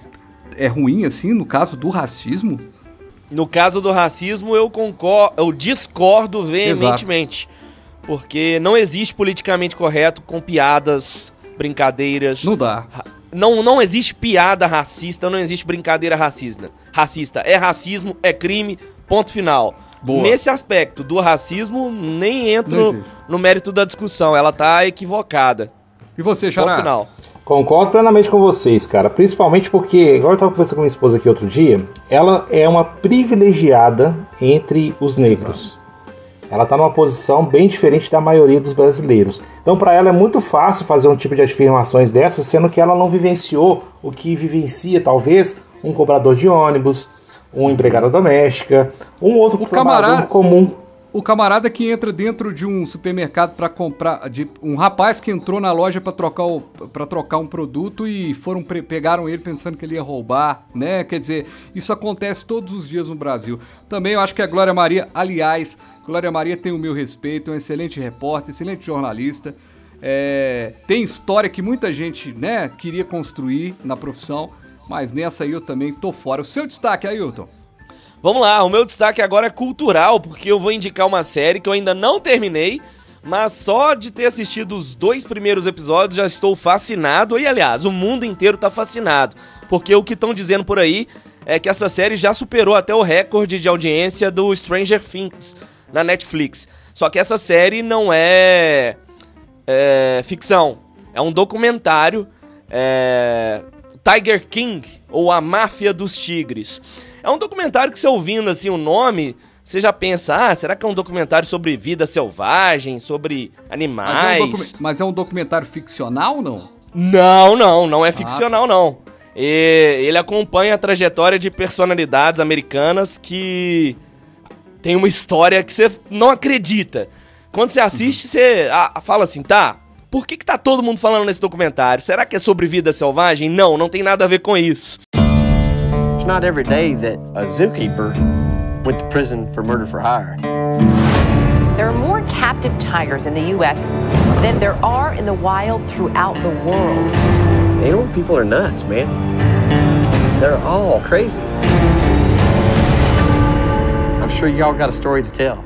é ruim assim no caso do racismo? No caso do racismo, eu concordo, eu discordo veementemente. Exato. Porque não existe politicamente correto com piadas, brincadeiras. Não dá não, não existe piada racista, não existe brincadeira racista. Racista é racismo, é crime, ponto final. Boa. Nesse aspecto do racismo, nem entro no mérito da discussão, ela tá equivocada. E você, Xará? Ponto final. Concordo plenamente com vocês, cara. Principalmente porque, agora eu tava conversando com minha esposa aqui outro dia, ela é uma privilegiada entre os negros. Exato. Ela está numa posição bem diferente da maioria dos brasileiros. Então, para ela é muito fácil fazer um tipo de afirmações dessas, sendo que ela não vivenciou o que vivencia, talvez, um cobrador de ônibus, um empregada doméstica, um outro o trabalhador camarada, comum. O camarada que entra dentro de um supermercado para comprar, de um rapaz que entrou na loja para trocar para trocar um produto e foram pegaram ele pensando que ele ia roubar, né? Quer dizer, isso acontece todos os dias no Brasil. Também eu acho que a Glória Maria, aliás, Glória Maria tem o meu respeito, é um excelente repórter, excelente jornalista. É, tem história que muita gente né, queria construir na profissão, mas nessa aí eu também tô fora. O seu destaque, Ailton? Vamos lá, o meu destaque agora é cultural, porque eu vou indicar uma série que eu ainda não terminei, mas só de ter assistido os dois primeiros episódios já estou fascinado. E aliás, o mundo inteiro tá fascinado, porque o que estão dizendo por aí é que essa série já superou até o recorde de audiência do Stranger Things na Netflix. Só que essa série não é, é ficção, é um documentário. É, Tiger King ou A Máfia dos Tigres. É um documentário que você ouvindo assim o nome, você já pensa, ah, será que é um documentário sobre vida selvagem, sobre animais? Mas é um, mas é um documentário ficcional, não? Não, não, não é ah. ficcional, não. E ele acompanha a trajetória de personalidades americanas que tem uma história que você não acredita. Quando você assiste, você ah, fala assim, tá, por que, que tá todo mundo falando nesse documentário? Será que é sobre vida selvagem? Não, não tem nada a ver com isso. It's not every day that a zookeeper went to prison for murder for hire. There are more captive tigers in the US than there are in the wild throughout the world. Animal people are nuts, man. They're all crazy. Sure y'all got a story to tell.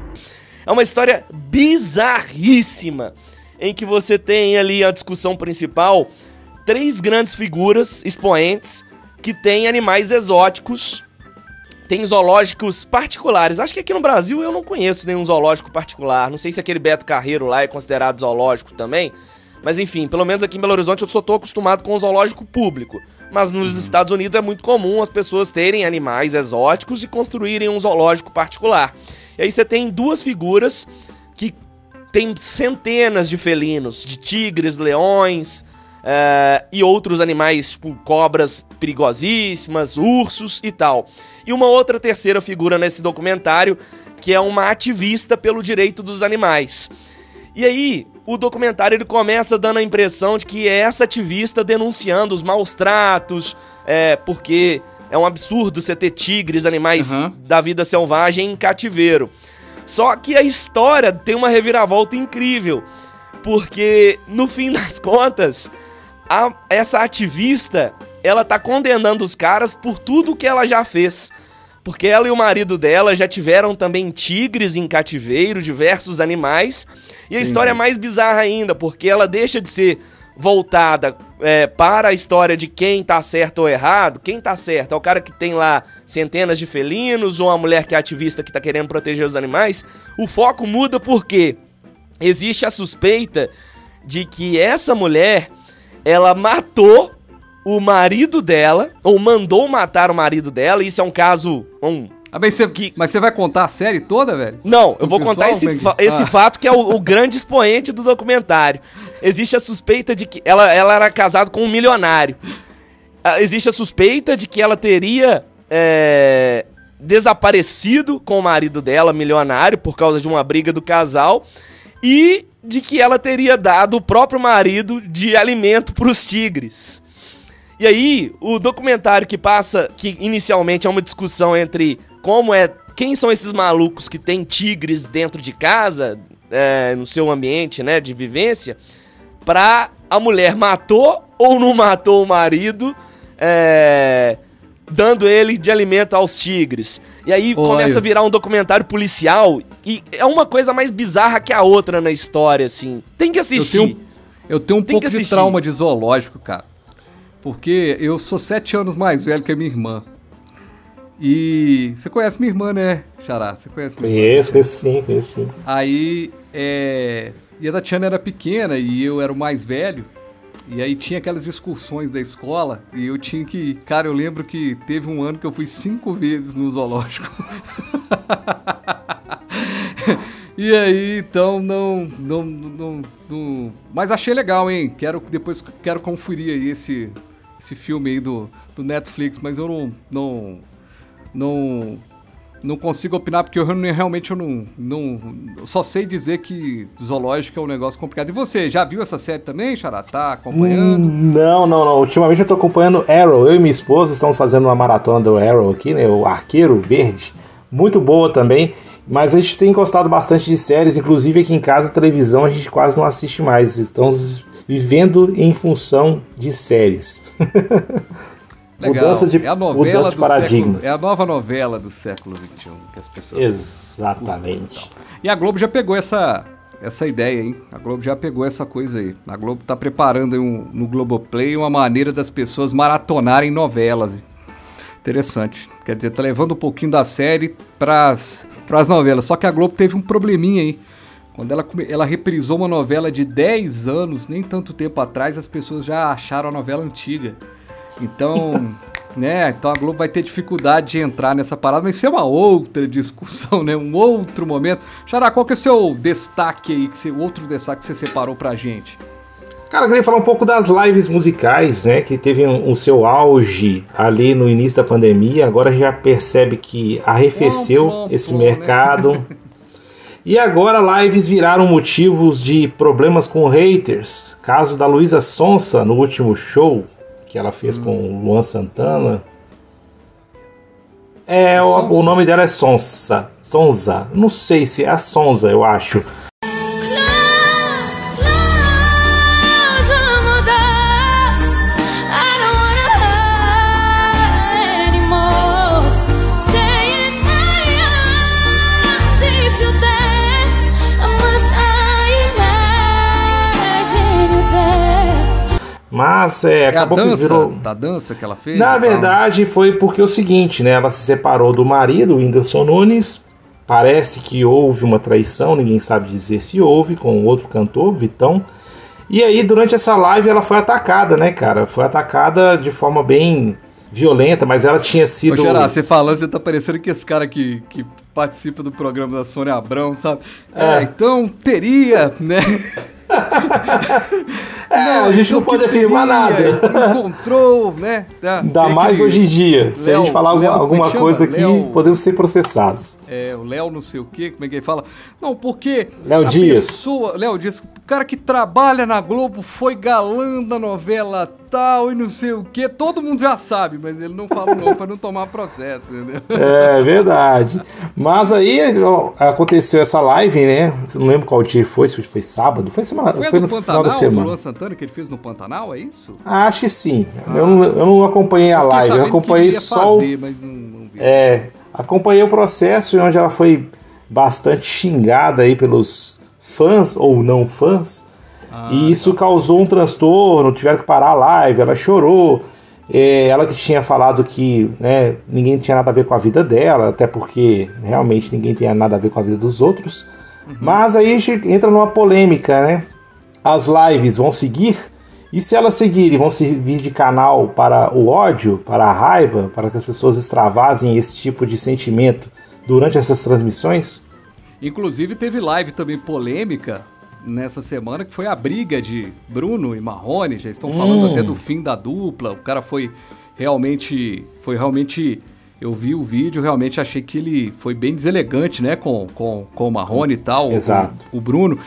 É uma história bizarríssima em que você tem ali a discussão principal, três grandes figuras expoentes que têm animais exóticos, tem zoológicos particulares. Acho que aqui no Brasil eu não conheço nenhum zoológico particular. Não sei se aquele Beto Carreiro lá é considerado zoológico também. Mas enfim, pelo menos aqui em Belo Horizonte eu só tô acostumado com o zoológico público. Mas nos uhum. Estados Unidos é muito comum as pessoas terem animais exóticos e construírem um zoológico particular. E aí você tem duas figuras que tem centenas de felinos, de tigres, leões uh, e outros animais, tipo cobras perigosíssimas, ursos e tal. E uma outra terceira figura nesse documentário, que é uma ativista pelo direito dos animais. E aí, o documentário ele começa dando a impressão de que é essa ativista denunciando os maus tratos, é, porque é um absurdo você ter tigres, animais uhum. da vida selvagem em cativeiro. Só que a história tem uma reviravolta incrível, porque no fim das contas, a, essa ativista, ela tá condenando os caras por tudo que ela já fez. Porque ela e o marido dela já tiveram também tigres em cativeiro, diversos animais. E a história é mais bizarra ainda, porque ela deixa de ser voltada é, para a história de quem tá certo ou errado, quem tá certo? É o cara que tem lá centenas de felinos ou a mulher que é ativista que tá querendo proteger os animais, o foco muda porque existe a suspeita de que essa mulher ela matou o marido dela ou mandou matar o marido dela, isso é um caso um ah, mas, você, que... mas você vai contar a série toda, velho? Não, eu vou contar esse, fa esse ah. fato que é o, o grande expoente do documentário. Existe a suspeita de que ela, ela era casada com um milionário. Ah, existe a suspeita de que ela teria é, desaparecido com o marido dela, milionário, por causa de uma briga do casal. E de que ela teria dado o próprio marido de alimento para os tigres. E aí, o documentário que passa, que inicialmente é uma discussão entre como é. Quem são esses malucos que têm tigres dentro de casa, é, no seu ambiente, né, de vivência, pra a mulher matou ou não matou o marido, é, dando ele de alimento aos tigres. E aí Oi. começa a virar um documentário policial e é uma coisa mais bizarra que a outra na história, assim. Tem que assistir. Eu tenho, eu tenho um Tem pouco de trauma de zoológico, cara. Porque eu sou sete anos mais velho que a minha irmã. E você conhece minha irmã, né, Xará? Você conhece minha conheço, irmã? Conheço, sim, conheço sim. Aí, é... E a Tatiana era pequena e eu era o mais velho. E aí tinha aquelas excursões da escola e eu tinha que... Cara, eu lembro que teve um ano que eu fui cinco vezes no zoológico. [LAUGHS] e aí, então, não, não, não, não... Mas achei legal, hein? Quero, depois quero conferir aí esse, esse filme aí do, do Netflix, mas eu não... não não não consigo opinar porque eu realmente eu não, não só sei dizer que zoológico é um negócio complicado. E você, já viu essa série também, Xará? Tá acompanhando? Hum, não, não, não. Ultimamente eu tô acompanhando Arrow. Eu e minha esposa estamos fazendo uma maratona do Arrow aqui, né? O Arqueiro Verde. Muito boa também. Mas a gente tem gostado bastante de séries, inclusive aqui em casa, televisão, a gente quase não assiste mais. Estamos vivendo em função de séries. [LAUGHS] Legal. Mudança de, é a novela de paradigmas. século, é a nova novela do século XXI que as pessoas Exatamente. E a Globo já pegou essa, essa ideia, hein? A Globo já pegou essa coisa aí. A Globo tá preparando um, no Globoplay uma maneira das pessoas maratonarem novelas. Interessante. Quer dizer, tá levando um pouquinho da série pras, pras novelas. Só que a Globo teve um probleminha aí. Quando ela, ela reprisou uma novela de 10 anos, nem tanto tempo atrás, as pessoas já acharam a novela antiga. Então, [LAUGHS] né? Então a Globo vai ter dificuldade de entrar nessa parada, mas isso é uma outra discussão, [LAUGHS] né? Um outro momento. Xará, qual que é o seu destaque aí, que você, o outro destaque que você separou pra gente? Cara, eu queria falar um pouco das lives musicais, né? Que teve um- o seu auge ali no início da pandemia. Agora já percebe que arrefeceu Plom, plom, esse plom, né? [LAUGHS] E agora lives viraram motivos de problemas com haters. Caso da Luísa Sonsa no último show que ela fez com o Luan Santana. É, o, Sonsa? o nome dela é Sonsa. Sonza. Não sei se é a Sonza, eu acho. Mas é, É a acabou que dança, virou. da dança que ela fez? Na e tal? verdade, foi porque é o seguinte, né? Ela se separou do marido, o Whindersson Nunes. Parece que houve uma traição, ninguém sabe dizer se houve, com outro cantor, Vitão. E aí, durante essa live, ela foi atacada, né, cara? Foi atacada de forma bem violenta, mas ela tinha Ô, sido. Gerard, você falando, você tá parecendo que esse cara que, que participa do programa da Sônia Abrão, sabe? É, É. então teria, né? [LAUGHS] É, a gente não pode afirmar nada. Encontrou, né? Tá, Ainda mais hoje em dia. Se a Léo- gente falar alguma, Léo, é alguma coisa aqui, Léo- podemos ser processados. É, o Léo não sei o quê, como é que ele fala? Não, porque Léo a Dias. pessoa, Léo Dias, cara que trabalha na Globo foi galã da novela tal e não sei o quê, todo mundo já sabe, mas ele não fala não [LAUGHS] pra não tomar processo, entendeu? É verdade. Mas aí aconteceu essa live, né? Não lembro qual dia foi, se foi sábado, foi, semana, Foi, foi, no do final Pantanal, da do semana. Luan Santana que ele fez no Pantanal, é isso? Ah, Acho que sim. Eu, não, eu não acompanhei a live, eu que acompanhei só o. fazer, mas não, não vi. É, acompanhei o processo onde ela foi bastante xingada aí pelos fãs ou não fãs. Ah, e isso tá. causou um transtorno, tiveram que parar a live, ela chorou. É, ela que tinha falado que né, ninguém tinha nada a ver com a vida dela, até porque realmente ninguém tinha nada a ver com a vida dos outros. Uhum. Mas aí a gente entra numa polêmica, né? As lives vão seguir, e se elas seguirem, vão servir de canal para o ódio, para a raiva, para que as pessoas extravasem esse tipo de sentimento durante essas transmissões? Inclusive teve live também polêmica nessa semana, que foi a briga de Bruno e Marrone, já estão falando Hum. até do fim da dupla, o cara foi realmente, foi realmente, eu vi o vídeo, realmente achei que ele foi bem deselegante, né, com, com, com o Marrone e tal, o- Exato. O, Bruno.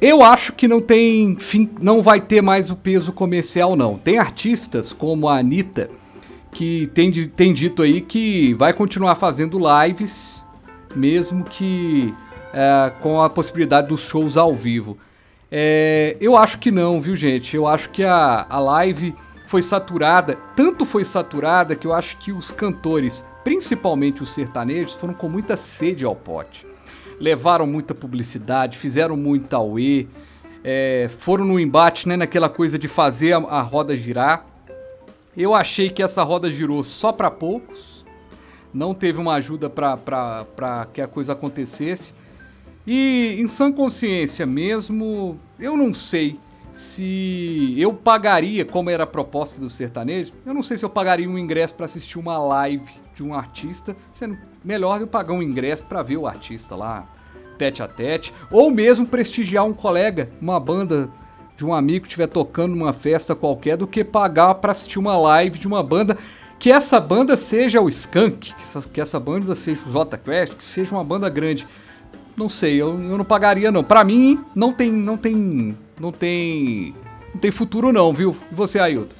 Eu acho que não tem fim, não vai ter mais o peso comercial não. Tem artistas como a Anitta, que tem, tem dito aí que vai continuar fazendo lives, mesmo que é, com a possibilidade dos shows ao vivo. É, eu acho que não, viu, gente? Eu acho que a, a live foi saturada, tanto foi saturada que eu acho que os cantores, principalmente os sertanejos, foram com muita sede ao pote. Levaram muita publicidade, fizeram muito auê, é, foram no embate, né, naquela coisa de fazer a, a roda girar. Eu achei que essa roda girou só para poucos, não teve uma ajuda para que a coisa acontecesse. E em sã consciência mesmo, eu não sei se eu pagaria, como era a proposta do sertanejo, eu não sei se eu pagaria um ingresso para assistir uma live de um artista, sendo melhor eu pagar um ingresso para ver o artista lá, tete a tete, ou mesmo prestigiar um colega, uma banda de um amigo que estiver tocando numa festa qualquer, do que pagar para assistir uma live de uma banda que essa banda seja o Skank, que essa, que essa banda seja o J Quest, que seja uma banda grande. Não sei, eu, eu não pagaria não. Pra mim, não tem, não tem, não tem, não tem futuro não, viu? E você, Ailton?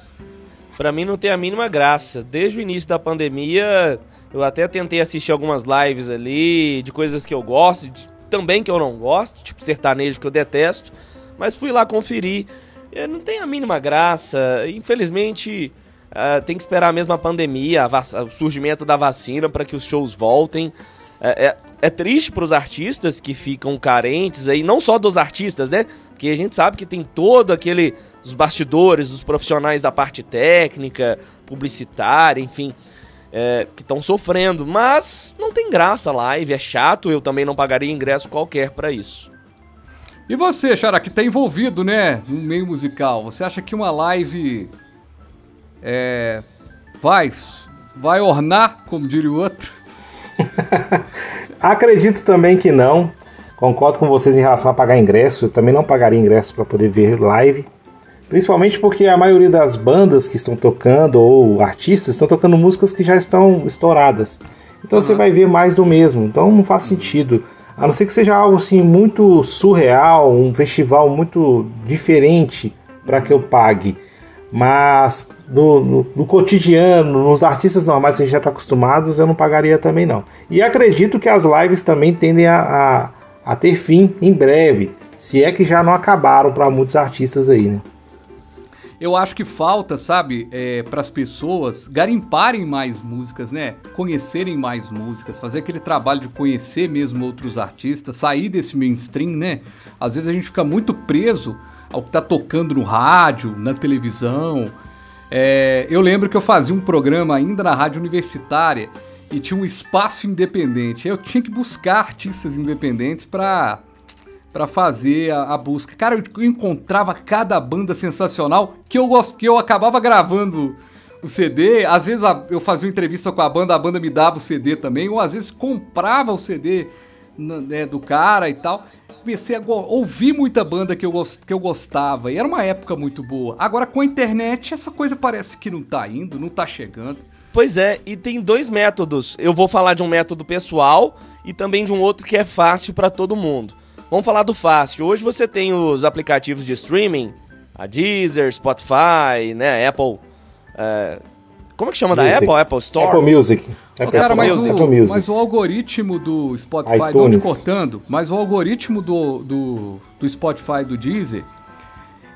Pra mim não tem a mínima graça. Desde o início da pandemia, eu até tentei assistir algumas lives ali de coisas que eu gosto, de- também que eu não gosto, tipo sertanejo que eu detesto, mas fui lá conferir. Eh, Não tem a mínima graça. Infelizmente, Uh, tem que esperar a mesma pandemia, o surgimento da vacina para que os shows voltem. É, é, é triste para os artistas que ficam carentes aí, não só dos artistas, né? Porque a gente sabe que tem todo aquele os bastidores, os profissionais da parte técnica, publicitária, enfim, é, que estão sofrendo. Mas não tem graça a live, é chato, eu também não pagaria ingresso qualquer para isso. E você, Xará, que está envolvido, né, no meio musical, você acha que uma live é, vai, vai ornar, como diria o outro? [LAUGHS] Acredito também que não. Concordo com vocês em relação a pagar ingresso. Eu também não pagaria ingresso para poder ver live. Principalmente porque a maioria das bandas que estão tocando ou artistas estão tocando músicas que já estão estouradas. Então uhum. você vai ver mais do mesmo. Então não faz sentido. A não ser que seja algo assim muito surreal, um festival muito diferente para que eu pague. Mas no, no, no, cotidiano, nos artistas normais que a gente já está acostumados, eu não pagaria também não. E acredito que as lives também tendem a, a, a ter fim em breve, se é que já não acabaram para muitos artistas aí, né? Eu acho que falta, sabe, é, para as pessoas garimparem mais músicas, né? Conhecerem mais músicas, fazer aquele trabalho de conhecer mesmo outros artistas, sair desse mainstream, né? Às vezes a gente fica muito preso ao que está tocando no rádio, na televisão. É, eu lembro que eu fazia um programa ainda na rádio universitária e tinha um espaço independente. Eu tinha que buscar artistas independentes para para fazer a, a, busca. Cara, eu encontrava cada banda sensacional que eu que eu acabava gravando o CD. Às vezes eu fazia uma entrevista com a banda, a banda me dava o CD também, ou às vezes comprava o CD né, do cara e tal comecei a ouvir muita banda que eu, que eu gostava. E era uma época muito boa. Agora, com a internet, essa coisa parece que não tá indo, não tá chegando. Pois é, e tem dois métodos. Eu vou falar de um método pessoal e também de um outro que é fácil para todo mundo. Vamos falar do fácil. Hoje você tem os aplicativos de streaming, a Deezer, Spotify, né, Apple. É... Como é que chama Music. da Apple? Apple Store? Apple Music. É Cara, mas, o, mas o algoritmo do Spotify, iTunes. não te cortando, mas o algoritmo do, do, do Spotify do Deezer,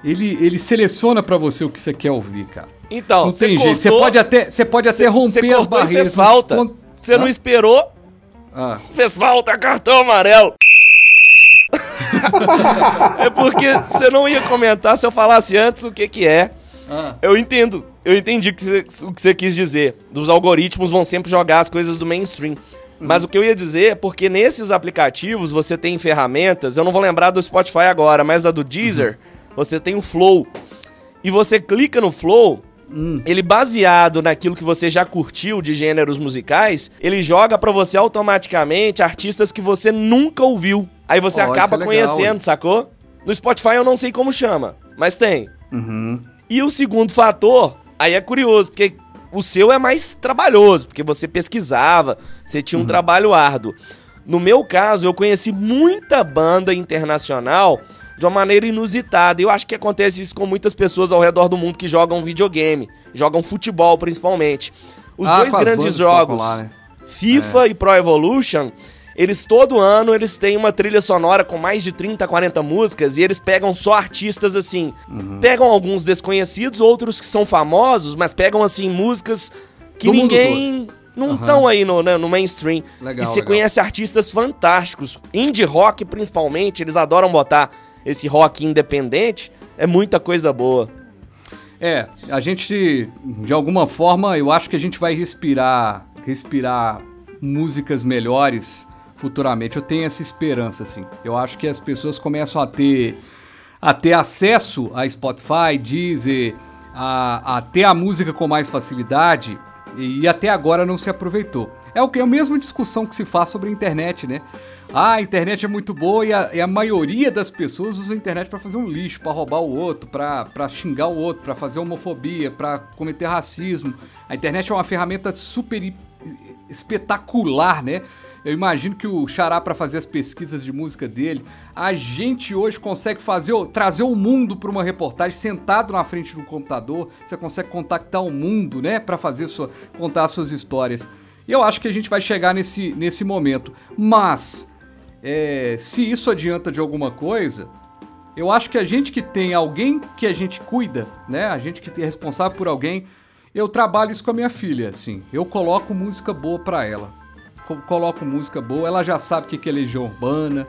ele, ele seleciona para você o que você quer ouvir, cara. Então, não tem jeito. Você pode até, você pode até romper as barreiras. Fez falta. Você não esperou. Ah. Fez falta cartão amarelo. [LAUGHS] é porque você não ia comentar se eu falasse antes o que que é. Ah. Eu entendo. Eu entendi o que você quis dizer. Dos algoritmos vão sempre jogar as coisas do mainstream. Uhum. Mas o que eu ia dizer é porque nesses aplicativos você tem ferramentas, eu não vou lembrar do Spotify agora, mas da do Deezer, uhum. você tem o Flow. E você clica no Flow, Hum. Ele baseado naquilo que você já curtiu de gêneros musicais, ele joga para você automaticamente artistas que você nunca ouviu. Aí você oh, acaba é legal, conhecendo, sacou? No Spotify eu não sei como chama, mas tem. Uhum. E o segundo fator, aí é curioso, porque o seu é mais trabalhoso, porque você pesquisava, você tinha um uhum. trabalho árduo. No meu caso, eu conheci muita banda internacional de uma maneira inusitada. Eu acho que acontece isso com muitas pessoas ao redor do mundo que jogam videogame, jogam futebol principalmente. Os ah, dois grandes jogos, lá, né? FIFA é. e Pro Evolution, eles todo ano eles têm uma trilha sonora com mais de 30, 40 músicas e eles pegam só artistas assim. Uhum. Pegam alguns desconhecidos, outros que são famosos, mas pegam assim músicas que Do ninguém não estão uhum. aí no, né, no mainstream. Legal, e você legal. conhece artistas fantásticos, indie rock principalmente, eles adoram botar esse rock independente. É muita coisa boa. É, a gente, de alguma forma, eu acho que a gente vai respirar, respirar músicas melhores futuramente. Eu tenho essa esperança, assim. Eu acho que as pessoas começam a ter, a ter acesso a Spotify, Deezer, a, a ter a música com mais facilidade e até agora não se aproveitou. É o que é a mesma discussão que se faz sobre a internet, né? Ah, a internet é muito boa e a, e a maioria das pessoas usa a internet para fazer um lixo, para roubar o outro, para xingar o outro, para fazer homofobia, para cometer racismo. A internet é uma ferramenta super espetacular, né? Eu imagino que o Xará, para fazer as pesquisas de música dele, a gente hoje consegue fazer, trazer o mundo para uma reportagem sentado na frente do computador. Você consegue contactar o mundo, né, para fazer sua, contar suas histórias. E eu acho que a gente vai chegar nesse, nesse momento. Mas, é, se isso adianta de alguma coisa, eu acho que a gente que tem alguém que a gente cuida, né, a gente que é responsável por alguém, eu trabalho isso com a minha filha, assim. Eu coloco música boa pra ela. Co- coloco música boa, ela já sabe o que que é Legião Urbana.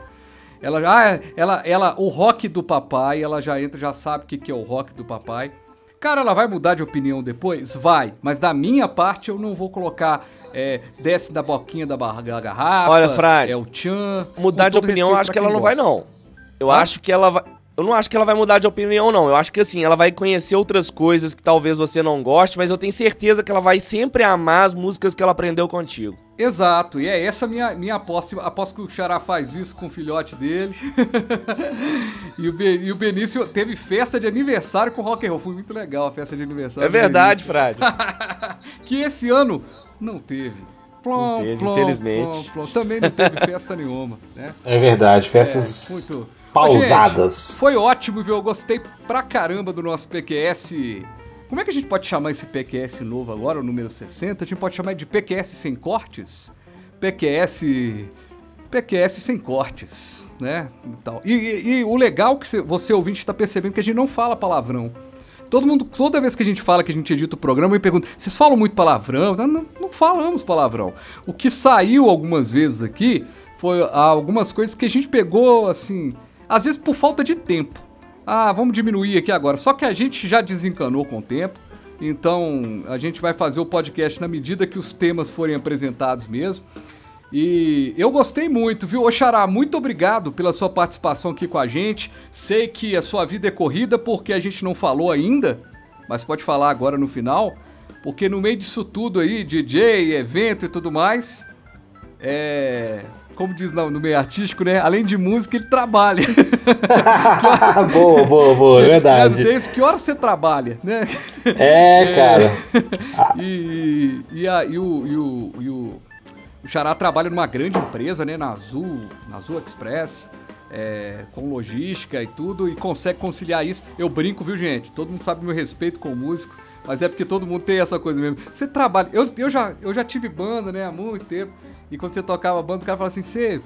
Ela já, ela, ela, o rock do papai, ela já entra, já sabe o que que é o rock do papai. Cara, ela vai mudar de opinião depois? Vai. Mas da minha parte, eu não vou colocar é, desce da boquinha da, barra- da garrafa. Olha, Frade, É o tchan. Mudar de opinião, eu acho que ela quem não vai, gosta. não. Eu Hã? acho que ela vai. Eu não acho que ela vai mudar de opinião, não. Eu acho que assim, ela vai conhecer outras coisas que talvez você não goste, mas eu tenho certeza que ela vai sempre amar as músicas que ela aprendeu contigo. Exato, e é essa a minha, minha aposta. Aposto que o Xará faz isso com o filhote dele. [LAUGHS] e, o Be- e o Benício teve festa de aniversário com rock and roll. Foi muito legal a festa de aniversário. É verdade. Frade. [LAUGHS] que esse ano não teve. Plom, Não teve, plom, infelizmente. plom, plom. Também não teve festa nenhuma, né? É verdade, festas É, muito. pausadas. Gente, foi ótimo, viu? Eu gostei pra caramba do nosso PQS. Como é que a gente pode chamar esse PQS novo agora, o número 60? A gente pode chamar de PQS sem cortes? PQS. PQS sem cortes, né? E, tal. e, e- e o legal que você, ouvinte está percebendo que a gente não fala palavrão. Todo mundo, toda vez que a gente fala que a gente edita o programa, me pergunta: vocês falam muito palavrão? Não, não, não falamos palavrão. O que saiu algumas vezes aqui foi algumas coisas que a gente pegou, assim, às vezes por falta de tempo. Ah, vamos diminuir aqui agora. Só que a gente já desencanou com o tempo. Então a gente vai fazer o podcast na medida que os temas forem apresentados mesmo. E eu gostei muito, viu? Oxará, muito obrigado pela sua participação aqui com a gente. Sei que a sua vida é corrida porque a gente não falou ainda, mas pode falar agora no final. Porque no meio disso tudo aí, DJ, evento e tudo mais, é. Como diz no no meio artístico, né? Além de música, ele trabalha. [LAUGHS] boa, boa, boa, é [LAUGHS] verdade. Desde que hora você trabalha, né? É, cara. [LAUGHS] E, e, a- e o, e, o, e o, o Xará trabalha numa grande empresa, né? Na Azul, na Azul Express, é, com logística e tudo, e consegue conciliar isso. Eu brinco, viu, gente? Todo mundo sabe meu respeito com o músico, mas é porque todo mundo tem essa coisa mesmo. Você trabalha. Eu, eu, já, eu já tive banda, né? Há muito tempo. E quando você tocava banda, o cara falava assim: você.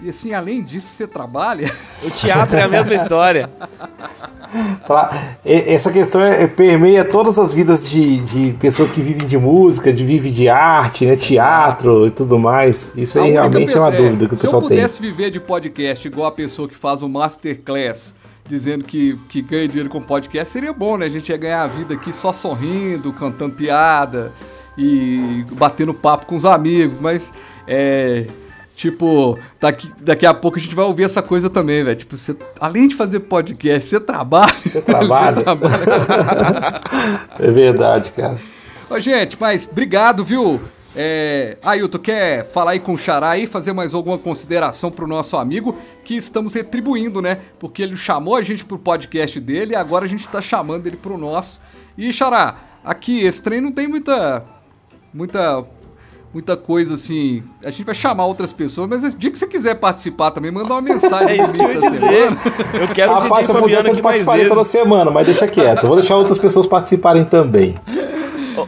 E assim, além disso, você trabalha? [LAUGHS] O teatro é a mesma história. Essa questão é, é- permeia todas as vidas de, de pessoas que vivem de música, de vivem de arte, né, teatro e tudo mais. Isso aí realmente é uma pessoa- dúvida que o Se pessoal eu tem. pudesse viver de podcast igual a pessoa que faz o Masterclass, dizendo que, que ganha dinheiro com podcast, seria bom, né? A gente ia ganhar a vida aqui só sorrindo, cantando piada e batendo papo com os amigos, mas é. Tipo, daqui, daqui a pouco a gente vai ouvir essa coisa também, velho. Tipo, você, além de fazer podcast, você trabalha. Você trabalha. [LAUGHS] [LAUGHS] É verdade, cara. Ô, gente, mas obrigado, viu? É, Ailton, quer falar aí com o Xará aí, fazer mais alguma consideração pro nosso amigo, que estamos retribuindo, né? Porque ele chamou a gente pro podcast dele e agora a gente tá chamando ele pro nosso. E, Xará, aqui, esse trem não tem muita. muita. muita coisa assim. A gente vai chamar outras pessoas, mas dia que você quiser participar também, manda uma mensagem [LAUGHS] É isso que eu ia dizer. semana. Eu quero Rapaz, se eu pudesse, eu participaria toda semana, mas deixa quieto. Eu vou deixar outras pessoas participarem também.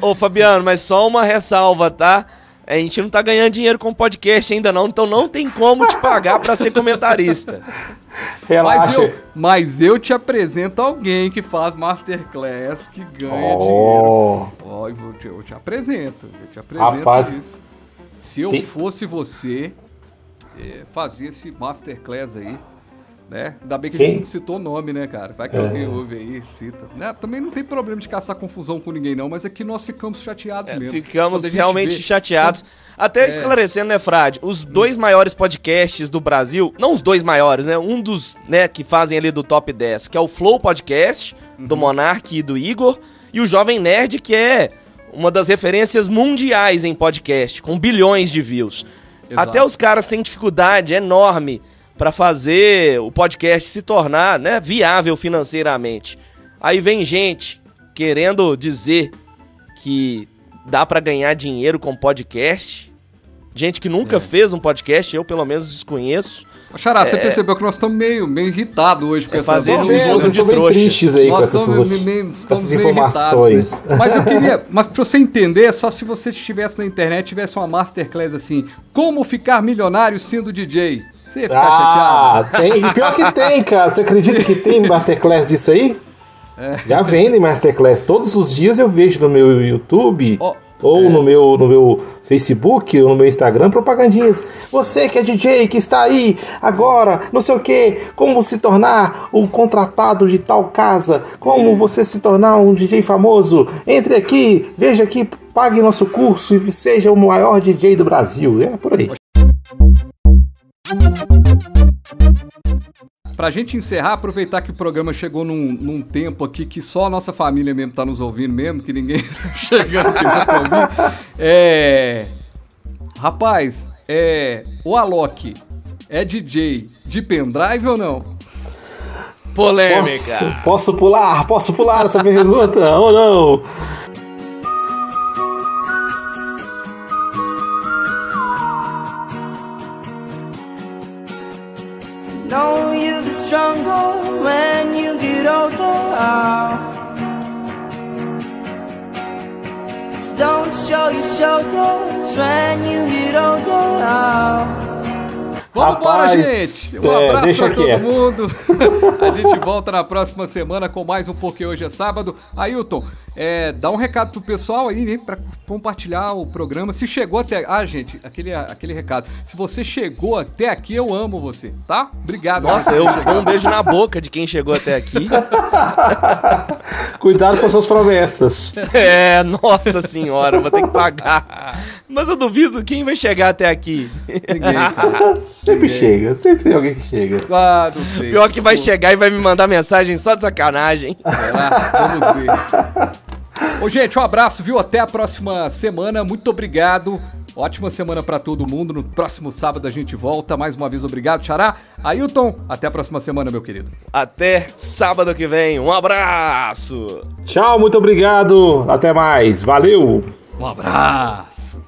Ô, ô, Fabiano, mas só uma ressalva, tá? A gente não tá ganhando dinheiro com podcast ainda não, então não tem como te pagar pra ser comentarista. [LAUGHS] Mas Relaxa. eu, mas eu te apresento alguém que faz masterclass que ganha dinheiro. Oh, Ó, eu, vou te, eu te apresento, eu te apresento Rapaz, isso. Se eu tem- fosse você, é, fazia esse masterclass aí, né? Ainda bem que a Quem? gente não citou o nome, né, cara? Vai que É. alguém ouve aí, cita. Né? Também não tem problema de caçar confusão com ninguém, não, mas aqui nós ficamos chateados mesmo. É, Ficamos a gente realmente vê- chateados. Até esclarecendo, né, Frade? Os dois maiores podcasts do Brasil, não os dois maiores, né? Um dos, né, que fazem ali do top 10, que é o Flow Podcast, do Uhum. Monark e do Igor, e o Jovem Nerd, que é uma das referências mundiais em podcast, com bilhões de views. Exato. Até os caras têm dificuldade enorme pra fazer o podcast se tornar, né, viável financeiramente. Aí vem gente querendo dizer que dá pra ganhar dinheiro com podcast. Gente que nunca É. fez um podcast, eu pelo menos desconheço. Xará, você percebeu que nós estamos meio, meio irritados hoje com É essas fazer um jogo de trouxa. tristes aí com Nós essas, meio- com estamos essas meio informações. irritados, né? Mas eu queria, [LAUGHS] mas pra você entender, só se você estivesse na internet, tivesse uma masterclass assim, como ficar milionário sendo DJ. Você ia ficar Ah, chateado? tem. E pior que tem, cara. Você acredita que tem masterclass disso aí? Já vendem Masterclass. Todos os dias eu vejo no meu YouTube. Ó, ou é. no, meu, no meu Facebook ou no meu Instagram, propagandinhas. Você que é DJ, que está aí agora, não sei o que, como se tornar um contratado de tal casa, como você se tornar um DJ famoso. Entre aqui, veja aqui, pague nosso curso e seja o maior DJ do Brasil. É por aí. Pra gente encerrar, aproveitar que o programa chegou num, num tempo aqui que só a nossa família mesmo tá nos ouvindo mesmo, que ninguém [LAUGHS] tá chegando aqui pra ouvir. É. Rapaz, é. O Alok é DJ de pendrive ou não? Polêmica. Posso, posso pular? Posso pular essa pergunta ou não? Show your shoulders when you get older. Vamos embora, gente! Um é, abraço deixa pra todo quieto. mundo. [LAUGHS] a gente volta na próxima semana com mais um Porque Hoje é Sábado. Ailton, é, dá um recado pro pessoal aí, né? Pra compartilhar o programa. Se chegou até. Ah, gente, aquele, aquele recado. Se você chegou até aqui, eu amo você, tá? Obrigado. Nossa, eu dou um beijo na boca de quem chegou até aqui. [LAUGHS] Cuidado com suas promessas. [LAUGHS] É, nossa senhora, vou ter que pagar. Mas eu duvido quem vai chegar até aqui. Ninguém. [LAUGHS] Sempre chega, sempre tem alguém que chega. Ah, não sei. Pior que vai chegar e vai me mandar mensagem só de sacanagem. Ah, vamos ver. Ô, gente, um abraço, viu? Até a próxima semana. Muito obrigado. Ótima semana pra todo mundo. No próximo sábado a gente volta. Mais uma vez, obrigado, Xará. Ailton, até a próxima semana, meu querido. Até sábado que vem. Um abraço. Tchau, muito obrigado. Até mais. Valeu. Um abraço.